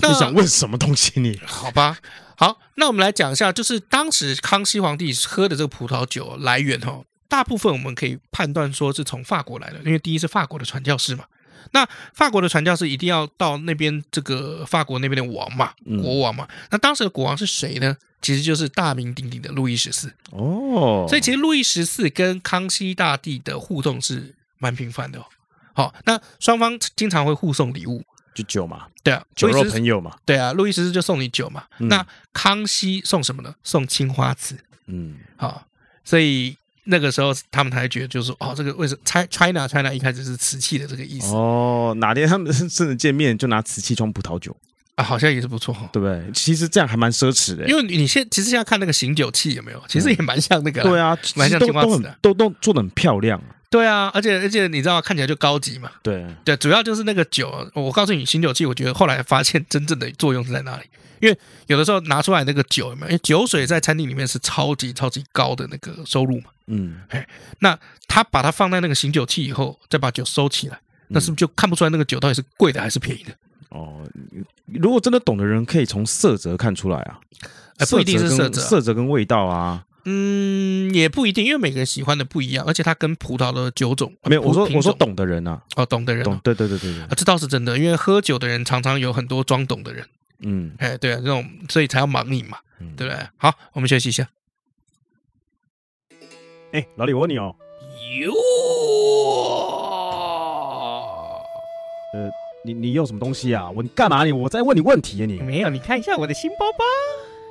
那你想问什么东西？你好吧。好，那我们来讲一下，就是当时康熙皇帝喝的这个葡萄酒来源哦，大部分我们可以判断说是从法国来的，因为第一是法国的传教士嘛。那法国的传教士一定要到那边这个法国那边的王嘛，国王嘛。那当时的国王是谁呢？其实就是大名鼎鼎的路易十四。哦，所以其实路易十四跟康熙大帝的互动是。蛮频繁的哦，好，那双方经常会互送礼物，就酒嘛，对啊，酒肉朋友嘛，对啊，路易十四就送你酒嘛，嗯、那康熙送什么呢？送青花瓷，嗯，好，所以那个时候他们才觉得就是哦，这个为什么 China China 一开始是瓷器的这个意思哦，哪天他们真的见面就拿瓷器装葡萄酒啊，好像也是不错，对不对？其实这样还蛮奢侈的，因为你现其实现在看那个醒酒器有没有？其实也蛮像那个，对啊，蛮像青花瓷的，都都做的很漂亮。对啊，而且而且你知道看起来就高级嘛。对对，主要就是那个酒。我告诉你，醒酒器，我觉得后来发现真正的作用是在哪里？因为有的时候拿出来那个酒有没有？因为酒水在餐厅里面是超级超级高的那个收入嘛。嗯，哎，那他把它放在那个醒酒器以后，再把酒收起来，那是不是就看不出来那个酒到底是贵的还是便宜的？哦，如果真的懂的人，可以从色泽看出来啊。不一定是色泽，色泽跟味道啊。嗯，也不一定，因为每个人喜欢的不一样，而且它跟葡萄的酒种没有。我说我说懂的人啊，哦，懂的人，懂，对对对对对，啊，这倒是真的，因为喝酒的人常常有很多装懂的人，嗯，哎，对啊，这种所以才要盲饮嘛，对不对？好，我们休息一下。哎，老李，我问你哦，哟，呃，你你用什么东西啊？我你干嘛你？我在问你问题啊你？没有，你看一下我的新包包。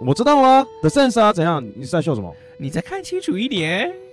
我知道啊，The Sense 啊，怎样？你是在笑什么？你再看清楚一点。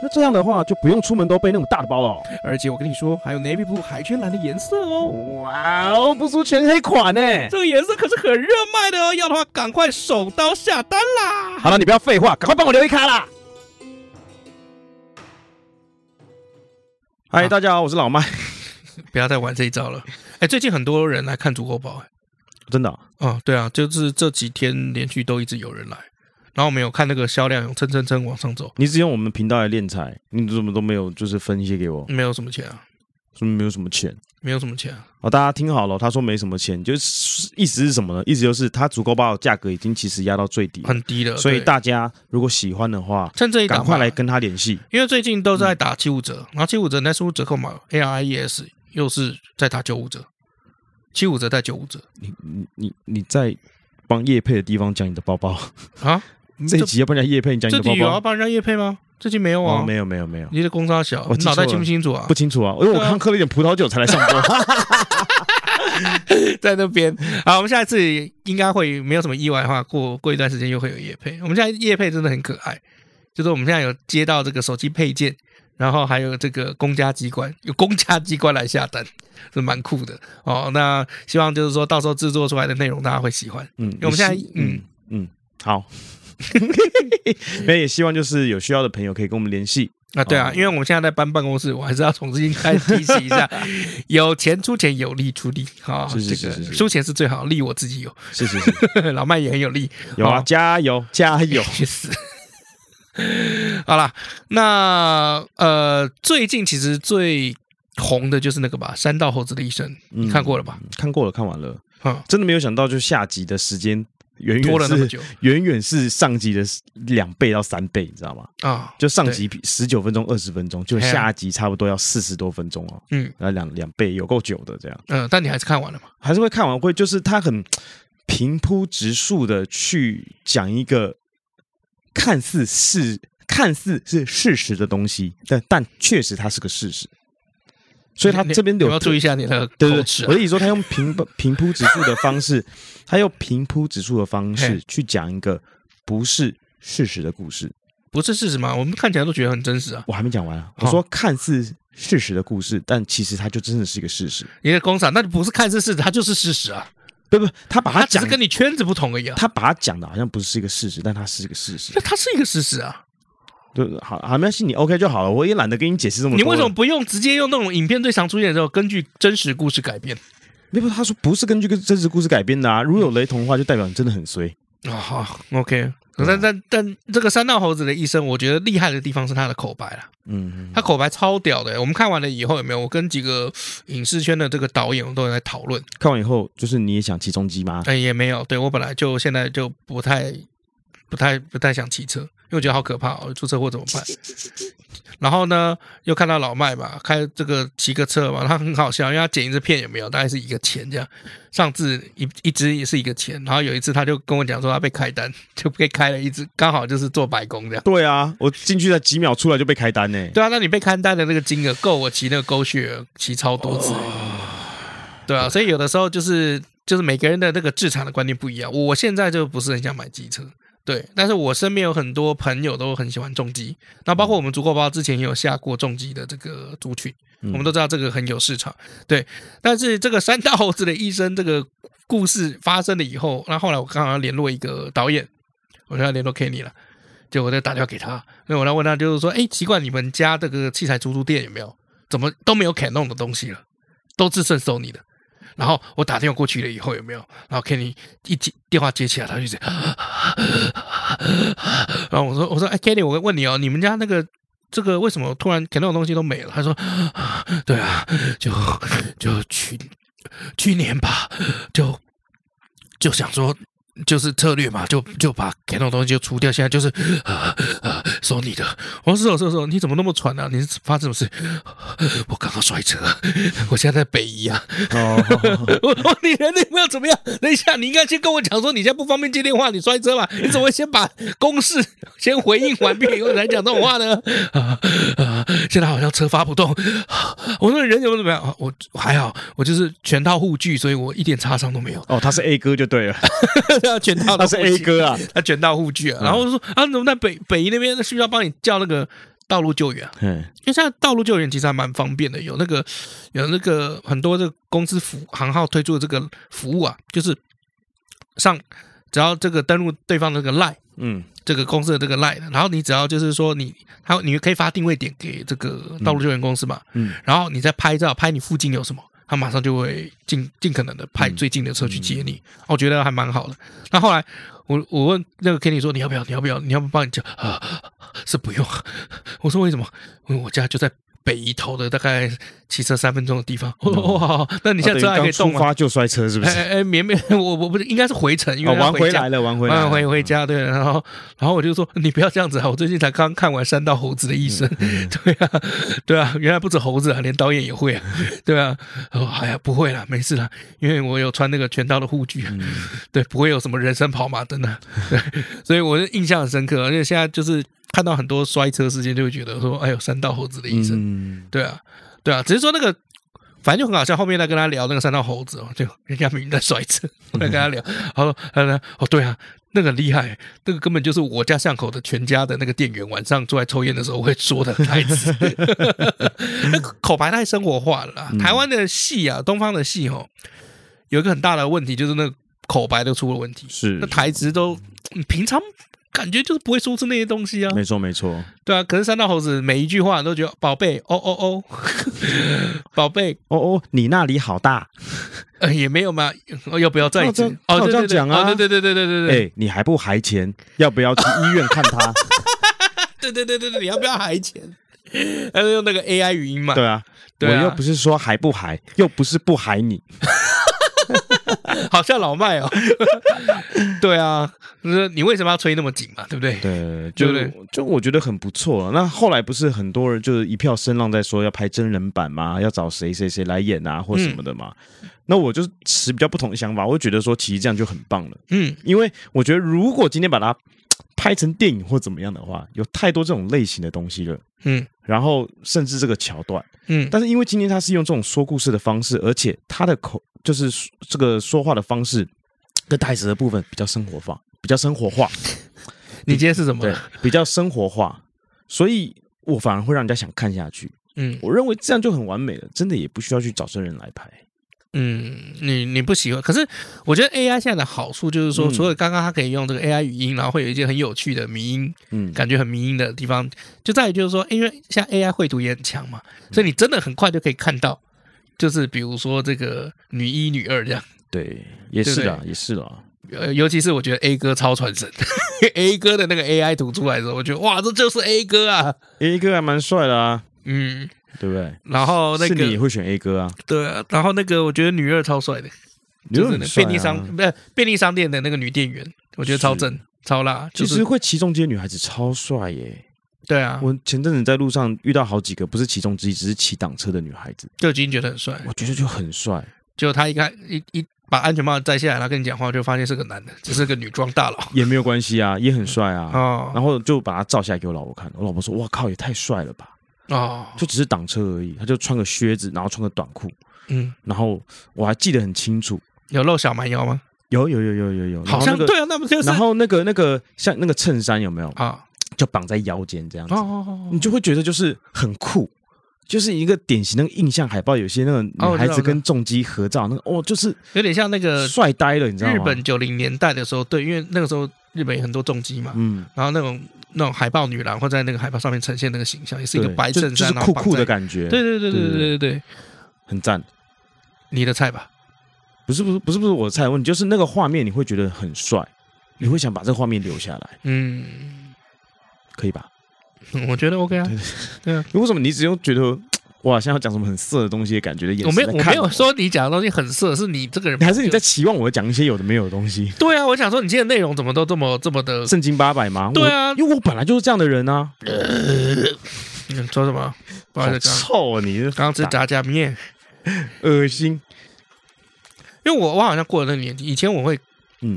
那这样的话就不用出门都背那么大的包了，哦，而且我跟你说，还有 navy blue 海军蓝的颜色哦。哇哦，不输全黑款呢！这个颜色可是很热卖的哦，要的话赶快手刀下单啦！好了，你不要废话，赶快帮我留一卡啦！嗨，大家好，我是老麦，不要再玩这一招了。哎，最近很多人来看足够包，真的？哦，对啊，就是这几天连续都一直有人来，然后我们有看那个销量，有蹭蹭蹭往上走。你只用我们频道来练财，你怎么都没有就是分一些给我？没有什么钱啊。说没有什么钱，没有什么钱啊！哦，大家听好了，他说没什么钱，就是意思是什么呢？意思就是他组购包的价格已经其实压到最低，很低了。所以大家如果喜欢的话，趁这一档赶快来跟他联系，因为最近都在打七五折，然后七五折那输入折扣码 A R I E S 又是在打九五折，七五折带九五折。你你你你在帮叶配的地方讲你的包包啊？这一集要帮人家业配，你讲你的包包，有要帮人家叶配吗？最近没有啊，哦、没有没有没有，你的工资小，我脑袋清不清楚啊？不清楚啊，因为我刚喝了一点葡萄酒才来上播，在那边。好，我们下一次应该会没有什么意外的话，过过一段时间又会有叶配。我们现在叶配真的很可爱，就是我们现在有接到这个手机配件，然后还有这个公家机关，有公家机关来下单，是蛮酷的哦。那希望就是说到时候制作出来的内容大家会喜欢。嗯，因为我们现在嗯嗯，嗯好。那也希望就是有需要的朋友可以跟我们联系。啊，对啊，因为我们现在在搬办公室，我还是要重新开始提醒一下，有钱出钱，有力出力啊，这个出钱是最好，力我自己有，是是是，老麦也很有力，有啊，加油加油，去死！好了，那呃，最近其实最红的就是那个吧，《山道猴子的一生》，你看过了吧？看过了，看完了，真的没有想到，就下集的时间。远远拖了那么久，远远是上集的两倍到三倍，你知道吗？啊，就上集十九分钟、二十分钟，就下集差不多要四十多分钟哦。嗯，那两两倍有够久的这样。嗯，但你还是看完了吗？还是会看完，会就是他很平铺直述的去讲一个看似是看似是事实的东西，但但确实它是个事实。所以他这边有要注意一下你的对对，我的意思说，他用平 平铺指数的方式，他用平铺指数的方式去讲一个不是事实的故事，不是事实吗？我们看起来都觉得很真实啊。我还没讲完啊，我说看似事实的故事，但其实它就真的是一个事实。你的工厂那就不是看似事实，它就是事实啊。不不，他把它讲跟你圈子不同而已啊。他把它讲的好像不是一个事实，但它是一个事实。那它是一个事实啊。就好，好没关系，你 OK 就好了。我也懒得跟你解释这么多。你为什么不用直接用那种影片最常出现的时候，根据真实故事改编？没有，他说不是根据个真实故事改编的啊。如果有雷同的话，就代表你真的很衰啊。好，OK。但但但这个三道猴子的一生，我觉得厉害的地方是他的口白啦。嗯，他口白超屌的。我们看完了以后，有没有？我跟几个影视圈的这个导演，我都有在讨论。看完以后，就是你也想骑重机吗？哎，也没有。对，我本来就现在就不太。不太不太想骑车，因为我觉得好可怕哦，出车祸怎么办？然后呢，又看到老麦嘛，开这个骑个车嘛，他很好笑，因为他剪一支片有没有？大概是一个钱这样，上次一一支也是一个钱。然后有一次他就跟我讲说他被开单，就被开了一支，刚好就是做白工这样。对啊，我进去了几秒出来就被开单呢。对啊，那你被开单的那个金额够我骑那个狗血骑超多次。对啊，所以有的时候就是就是每个人的那个置产的观念不一样。我现在就不是很想买机车。对，但是我身边有很多朋友都很喜欢重机，那包括我们足够包之前也有下过重机的这个族群，我们都知道这个很有市场。对，但是这个三道猴子的一生这个故事发生了以后，那后来我刚好要联络一个导演，我就要联络 Kenny 了，就我就打电话给他，那我来问他，就是说，哎，奇怪，你们家这个器材租租店有没有？怎么都没有 Canon 的东西了，都只剩 Sony 的。然后我打电话过去了以后有没有？然后 Kenny 一接电话接起来，他就这样。然后我说我说哎 Kenny，我问你哦，你们家那个这个为什么突然 Canon 的东西都没了？他说 对啊，就就去去年吧，就就想说。就是策略嘛，就就把 Canon 东西就除掉，现在就是呃呃 索尼的。我说是是是，你怎么那么喘呢、啊？你是发生什么事？我刚刚摔车，我现在在北宜啊。哦，我说你人有没有怎么样？等一下，你应该先跟我讲说你现在不方便接电话，你摔车嘛？你怎么会先把公事 先回应完毕以后才讲这种话呢？啊啊！现在好像车发不动。我说人有没有怎么样？我还好，我就是全套护具，所以我一点擦伤都没有。哦，他是 A 哥就对了。要 全套，他是 A 哥啊，他全套护具啊。然后我说啊，怎么在北北宜那边需要帮你叫那个道路救援啊？嗯，因为现在道路救援其实还蛮方便的，有那个有那个很多这个公司服行号推出的这个服务啊，就是上只要这个登录对方的这个 line，嗯，这个公司的这个 line，然后你只要就是说你他你可以发定位点给这个道路救援公司嘛，嗯，然后你再拍照拍你附近有什么。他马上就会尽尽可能的派最近的车去接你。我觉得还蛮好的。那后来我我问那个 Kenny 说，你要不要？你要不要？你要不帮你叫啊？是不用。我说为什么？因为我家就在。北宜头的大概骑车三分钟的地方，哇！那你现在车还可以动吗？出发就摔车是不是？哎哎，绵绵，我我不是应该是回程，因为玩回来了，玩回来，玩回回家。对，然后然后我就说你不要这样子啊！我最近才刚看完《山道猴子的一生》，对啊，对啊，原来不止猴子啊，连导演也会啊，对啊。哦，哎呀，不会啦，没事啦，因为我有穿那个全套的护具，对，不会有什么人生跑马灯的，对，所以我就印象很深刻，而且现在就是。看到很多摔车事件，就会觉得说：“哎呦，三道猴子的一生。嗯”对啊，对啊，只是说那个，反正就很好笑。后面在跟他聊那个三道猴子哦，就人家明明在摔车，我在跟他聊，他说：“他说哦，对啊，那个厉害，那个根本就是我家巷口的全家的那个店员，晚上出来抽烟的时候会说的台词。那个口白太生活化了啦。台湾的戏啊，东方的戏哦，有一个很大的问题，就是那个口白都出了问题，是那台词都平常。感觉就是不会说出那些东西啊，没错没错，对啊。可是三道猴子每一句话都觉得宝贝哦哦哦，宝贝哦 哦，你那里好大，呃也没有嘛，要不要再一次？哦这样讲啊，对对对对对对对，哎你还不还钱？要不要去医院看他？对对对对对，你要不要还钱？还是用那个 AI 语音嘛？对啊，我又不是说还不还，又不是不还你。好像老麦哦，对啊，就是你为什么要吹那么紧嘛，对不对？对，就就我觉得很不错。那后来不是很多人就是一票声浪在说要拍真人版嘛，要找谁谁谁来演啊，或什么的嘛。嗯、那我就是持比较不同的想法，我会觉得说其实这样就很棒了。嗯，因为我觉得如果今天把它拍成电影或怎么样的话，有太多这种类型的东西了。嗯，然后甚至这个桥段，嗯，但是因为今天他是用这种说故事的方式，而且他的口。就是这个说话的方式跟台词的部分比较生活化，比较生活化。你今天是什么？对，比较生活化，所以我反而会让人家想看下去。嗯，我认为这样就很完美了，真的也不需要去找真人来拍。嗯，你你不喜欢？可是我觉得 AI 现在的好处就是说，除了刚刚它可以用这个 AI 语音，然后会有一些很有趣的迷音，嗯，感觉很迷音的地方，就在于就是说，因为像 AI 绘图也很强嘛，所以你真的很快就可以看到。就是比如说这个女一、女二这样，对，也是的，也是的。呃，尤其是我觉得 A 哥超传神，A 哥的那个 AI 图出来的时候，我觉得哇，这就是 A 哥啊！A 哥还蛮帅的啊，嗯，对不对？然后那个是你也会选 A 哥啊？对啊，然后那个我觉得女二超帅的，就是便利商不是便利商店的那个女店员，我觉得超正超辣。其实会骑重机的女孩子超帅耶。对啊，我前阵子在路上遇到好几个，不是其中之一，只是骑挡车的女孩子，就已经觉得很帅。我觉得就很帅。就他一看一一把安全帽摘下来，他跟你讲话，就发现是个男的，只是个女装大佬，也没有关系啊，也很帅啊。哦，然后就把他照下来给我老婆看，我老婆说：“哇靠，也太帅了吧！”哦，就只是挡车而已，他就穿个靴子，然后穿个短裤，嗯，然后我还记得很清楚，有露小蛮腰吗？有有有有有有，好像对啊，那不就是？然后那个那个像那个衬衫有没有啊？就绑在腰间这样子，你就会觉得就是很酷，就是一个典型的印象海报。有些那个女孩子跟重机合照，那个哦，就是有点像那个帅呆了，你知道吗？日本九零年代的时候，对，因为那个时候日本有很多重机嘛，嗯，然后那种那种海报女郎会在那个海报上面呈现那个形象，也是一个白衬衫，酷酷的感觉。对对对对对对对，很赞，你的菜吧？不是不是不是不是我的菜问题，就是那个画面你会觉得很帅，你会想把这个画面留下来，嗯。可以吧？我觉得 OK 啊。对啊，为什么你只有觉得哇，像要讲什么很色的东西的感觉的眼神？我没有，我没有说你讲的东西很色，是你这个人，还是你在期望我讲一些有的没有的东西？对啊，我想说你今天的内容怎么都这么这么的正经八百吗？对啊，因为我本来就是这样的人啊。你说什么？不好意思，臭啊！你刚刚吃炸酱面，恶心。因为我我好像过了那个年纪，以前我会嗯。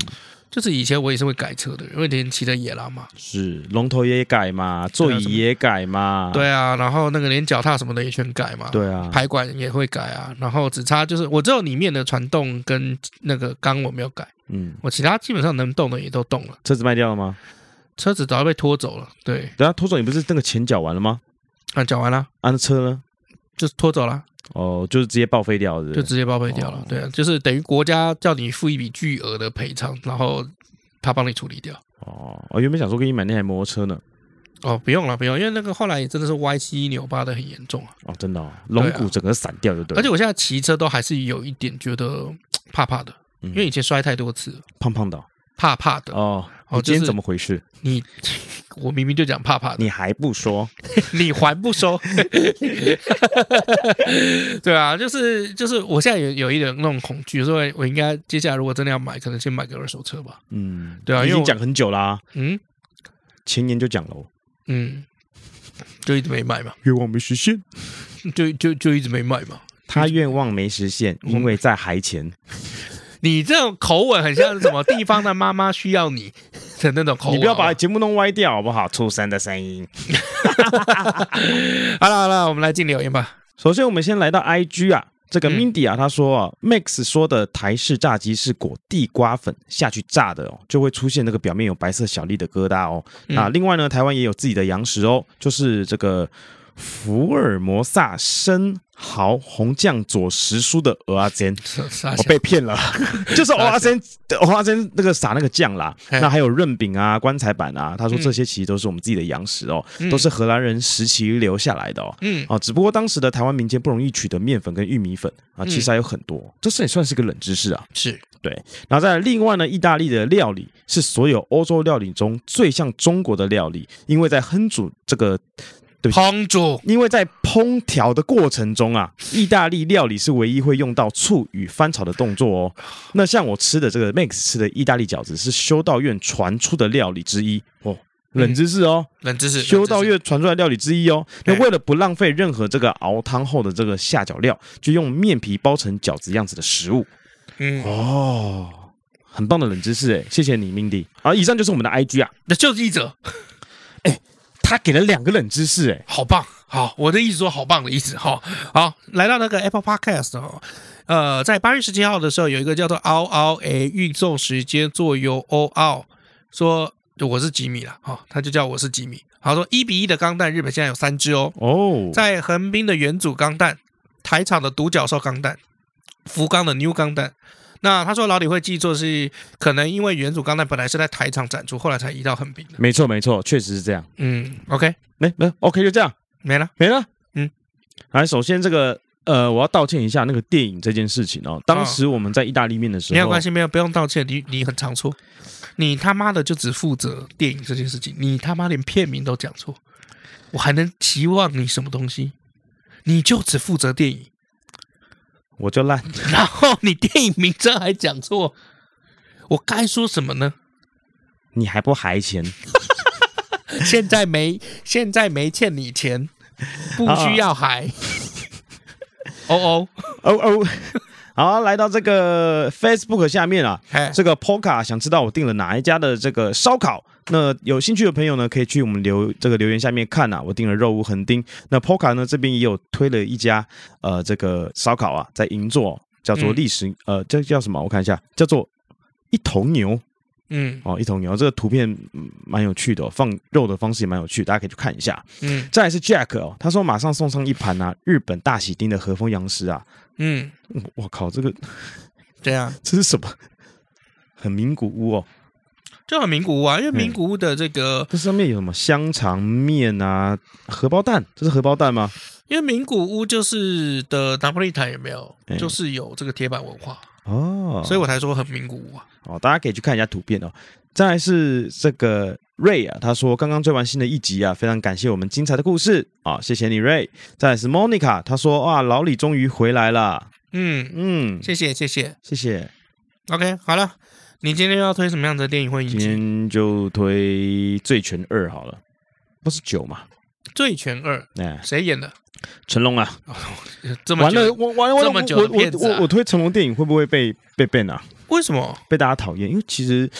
就是以前我也是会改车的，因为以前骑的野狼嘛，是龙头也改嘛，座椅也改嘛，对啊，然后那个连脚踏什么的也全改嘛，对啊，排管也会改啊，然后只差就是我只有里面的传动跟那个缸我没有改，嗯，我其他基本上能动的也都动了。车子卖掉了吗？车子早就被拖走了，对，等下拖走你不是那个钱缴完了吗？啊，缴完了，啊，车呢？就是拖走了。哦，就是直接报废掉的，就直接报废掉了。哦、对啊，就是等于国家叫你付一笔巨额的赔偿，然后他帮你处理掉。哦，我原本想说给你买那台摩托车呢。哦，不用了，不用，因为那个后来也真的是歪七扭八的很严重啊。哦，真的，哦，龙骨整个散掉就对。而且我现在骑车都还是有一点觉得怕怕的，因为以前摔太多次，胖胖的，怕怕的。哦，哦，今天怎么回事？你，我明明就讲怕怕的，你还不说，你还不收？对啊，就是就是，我现在有有一点那种恐惧，所以我应该接下来如果真的要买，可能先买个二手车吧。嗯，对啊，已经讲很久啦。嗯，前年就讲了。嗯，就一直没卖嘛，愿望没实现，就就就一直没卖嘛。他愿望没实现，因为在还钱。你这种口吻很像是什么地方的妈妈需要你 的那种口吻。你不要把节目弄歪掉好不好？畜生的声音。好了好了，我们来进留言吧。首先，我们先来到 IG 啊。这个 Mindy 啊，他说啊，Max 说的台式炸鸡是裹地瓜粉下去炸的哦，就会出现那个表面有白色小粒的疙瘩哦。那另外呢，台湾也有自己的洋食哦，就是这个。福尔摩萨生蚝红酱佐时蔬的蚵仔煎，我被骗了，就是蚵仔煎，蚵仔煎那个撒那个酱啦。那还有润饼啊、棺材板啊，他说这些其实都是我们自己的洋食哦，都是荷兰人时期留下来的哦。嗯，啊，只不过当时的台湾民间不容易取得面粉跟玉米粉啊，其实还有很多，这是也算是个冷知识啊。是。对，然后在另外呢，意大利的料理是所有欧洲料理中最像中国的料理，因为在烹煮这个。对烹煮，因为在烹调的过程中啊，意大利料理是唯一会用到醋与翻炒的动作哦。那像我吃的这个 Max 吃的意大利饺子，是修道院传出的料理之一哦。冷知识哦，冷知识，修道院传出来料理之一哦。那为了不浪费任何这个熬汤后的这个下脚料，就用面皮包成饺子样子的食物。嗯，哦，很棒的冷知识哎，谢谢你，Mindy。好，以上就是我们的 IG 啊，那就是一则。他给了两个冷知识，哎，好棒！好，我的意思说好棒的意思。好，好，来到那个 Apple Podcast 哦，呃，在八月十七号的时候，有一个叫做 “O O A” 运送时间做由 “O O”，说我是吉米了，哈，他就叫我是吉米。好，说一比一的钢弹，日本现在有三只哦。哦，在横滨的元祖钢弹，台场的独角兽钢弹，福冈的 New 钢弹。那他说老李会记错是可能因为原主刚才本来是在台场展出，后来才移到横滨的。没错没错，确实是这样。嗯，OK，没没 OK 就这样没了没了。嗯，来，首先这个呃，我要道歉一下那个电影这件事情哦。当时我们在意大利面的时候，没有关系，没有不用道歉。你你很常错，你他妈的就只负责电影这件事情，你他妈连片名都讲错，我还能期望你什么东西？你就只负责电影。我就烂，然后你电影名称还讲错，我该说什么呢？你还不还钱？现在没，现在没欠你钱，不需要还。哦哦哦哦。好，来到这个 Facebook 下面啊，这个 Poka 想知道我订了哪一家的这个烧烤，那有兴趣的朋友呢，可以去我们留这个留言下面看啊。我订了肉屋横丁，那 Poka 呢这边也有推了一家呃这个烧烤啊，在银座叫做历史、嗯、呃这叫什么？我看一下，叫做一头牛。嗯，哦，一头牛这个图片蛮有趣的、哦，放肉的方式也蛮有趣，大家可以去看一下。嗯，再来是 Jack 哦，他说马上送上一盘啊，日本大喜丁的和风洋食啊。嗯，我靠，这个对啊，这是什么？很名古屋哦，就很名古屋啊，因为名古屋的这个这上面有什么香肠面啊，荷包蛋，这是荷包蛋吗？因为名古屋就是的拿破里台有没有？就是有这个铁板文化。哦，所以我才说很名古屋啊！哦，大家可以去看一下图片哦。再来是这个瑞啊，他说刚刚追完新的一集啊，非常感谢我们精彩的故事啊，谢谢你瑞。再来是 Monica，他说哇，老李终于回来了。嗯嗯，谢谢谢谢谢谢。OK，好了，你今天要推什么样的电影会？今天就推《醉拳二》好了，不是九吗？《醉拳二》哎，谁演的？成龙啊，这么完了，我完了，我我我我推成龙电影会不会被被 ban 啊？为什么被大家讨厌？因为其实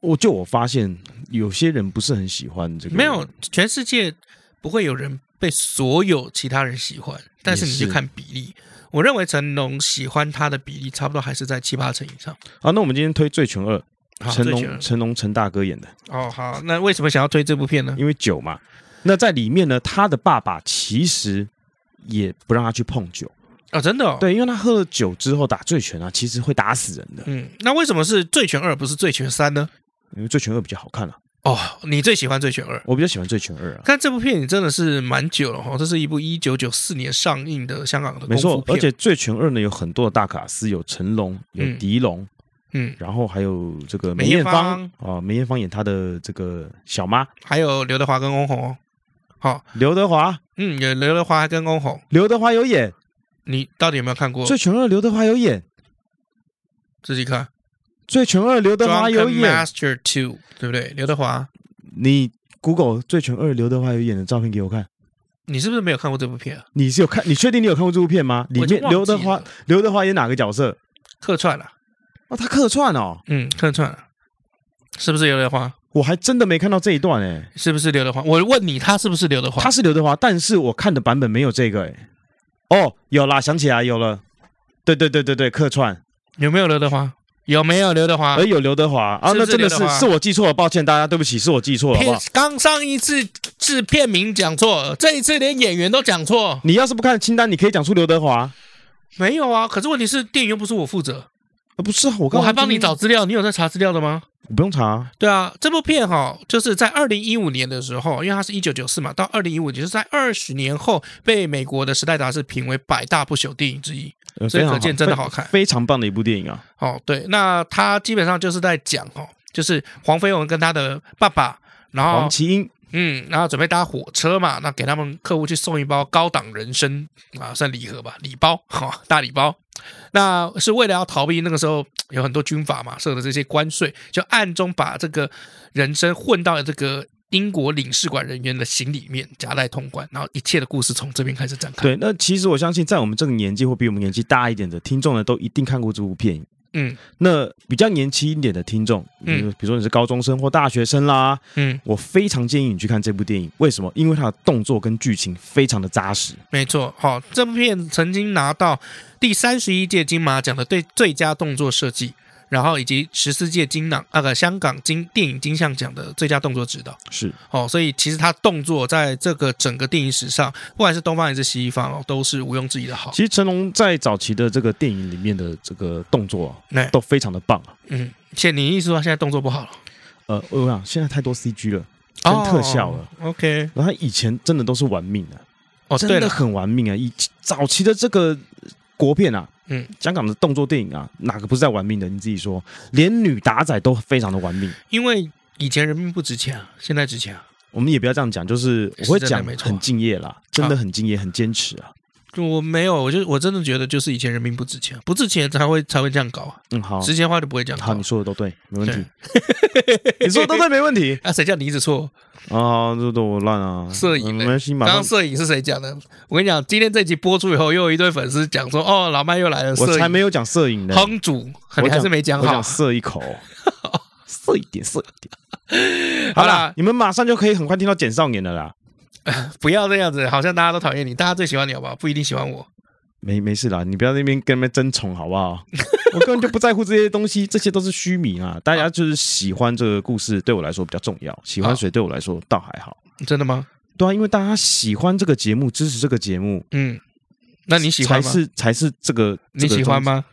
我就我发现有些人不是很喜欢这个。没有，全世界不会有人被所有其他人喜欢，但是你就看比例。我认为成龙喜欢他的比例差不多还是在七八成以上。好，那我们今天推《醉拳二》，成龙成龙成大哥演的。哦，好，那为什么想要推这部片呢？因为酒嘛。那在里面呢，他的爸爸其实也不让他去碰酒啊、哦，真的、哦？对，因为他喝了酒之后打醉拳啊，其实会打死人的。嗯，那为什么是醉拳二不是醉拳三呢？因为醉拳二比较好看啊。哦，你最喜欢《醉拳二》？我比较喜欢《醉拳二》啊。但这部片你真的是蛮久了哈，这是一部一九九四年上映的香港的。没错，而且《醉拳二》呢有很多的大卡司，有成龙，有狄龙，嗯，嗯，然后还有这个梅艳芳啊，梅艳芳演她的这个小妈，还有刘德华跟翁虹。好，刘德华，嗯，有刘德华跟翁虹，刘德华有演。你到底有没有看过《最穷二》？刘德华有演，自己看《最穷二》。刘德华有演，《Master Two》对不对？刘德华，你 Google《最穷二》刘德华有演的照片给我看。你是不是没有看过这部片啊？你是有看？你确定你有看过这部片吗？里面刘德华，刘德华演哪个角色？客串了。哦，他客串哦。嗯，客串了。是不是刘德华？我还真的没看到这一段哎。是不是刘德华？我问你，他是不是刘德华？他是刘德华，但是我看的版本没有这个哎。哦，有啦，想起来有了，对对对对对，客串有没有刘德华？有没有刘德华？哎，有刘德华啊，那真的是是我记错了，抱歉大家，对不起，是我记错了，好不好？刚上一次是片名讲错，这一次连演员都讲错。你要是不看清单，你可以讲出刘德华。没有啊，可是问题是电影又不是我负责啊，不是我，我还帮你找资料，你有在查资料的吗？不用查，对啊，这部片哈，就是在二零一五年的时候，因为它是一九九四嘛，到二零一五年，就是在二十年后被美国的《时代》杂志评为百大不朽电影之一，所以可见真的好看，非常棒的一部电影啊。哦，对，那它基本上就是在讲哦，就是黄飞鸿跟他的爸爸，然后黄麒英。嗯，然后准备搭火车嘛，那给他们客户去送一包高档人参啊，算礼盒吧，礼包，哈、哦，大礼包。那是为了要逃避那个时候有很多军阀嘛设的这些关税，就暗中把这个人生混到了这个英国领事馆人员的行李里面，夹带通关。然后一切的故事从这边开始展开。对，那其实我相信，在我们这个年纪或比我们年纪大一点的听众呢，都一定看过这部电影。嗯，那比较年轻一点的听众，嗯，比如说你是高中生或大学生啦，嗯，我非常建议你去看这部电影。为什么？因为它的动作跟剧情非常的扎实。没错，好，这部片曾经拿到第三十一届金马奖的最最佳动作设计。然后以及十四届金朗那个香港金电影金像奖的最佳动作指导是哦，所以其实他动作在这个整个电影史上，不管是东方还是西方哦，都是毋庸置疑的好。其实成龙在早期的这个电影里面的这个动作啊，都非常的棒啊。嗯，现你意思说现在动作不好了？呃，我想现在太多 CG 了，跟特效了。哦、OK，然后他以前真的都是玩命的哦，真的很玩命啊！以早期的这个国片啊。嗯，香港的动作电影啊，哪个不是在玩命的？你自己说，连女打仔都非常的玩命。因为以前人命不值钱啊，现在值钱啊。我们也不要这样讲，就是我会讲很敬业啦，真的很敬业，很坚持啊。我没有，我就我真的觉得，就是以前人民不值钱，不值钱才会才会这样搞啊。嗯，好，值钱的话就不会这样搞。好，你说的都对，没问题。你说的都对，没问题。啊，谁叫你一直错？啊，这都我烂啊。摄影，没关系。刚刚摄影是谁讲的？我跟你讲，今天这集播出以后，又有一堆粉丝讲说，哦，老麦又来了。我才没有讲摄影呢。烹煮，你还是没讲好。我讲射一口，射一点，射一点。好啦，你们马上就可以很快听到简少年的啦。不要这样子，好像大家都讨厌你，大家最喜欢你好不好？不一定喜欢我。没没事啦，你不要在那边跟他们争宠好不好？我根本就不在乎这些东西，这些都是虚名啊。大家就是喜欢这个故事，对我来说比较重要。喜欢谁对我来说倒还好。真的吗？对啊，因为大家喜欢这个节目，支持这个节目。嗯，那你喜欢吗？才是才是这个，你喜欢吗？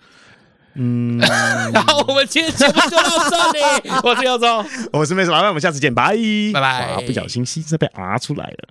嗯，然后我们今天节目就到这里。我是姚宗，我是妹子老，那我们下次见，拜拜拜拜。不小心，心子被啊出来了。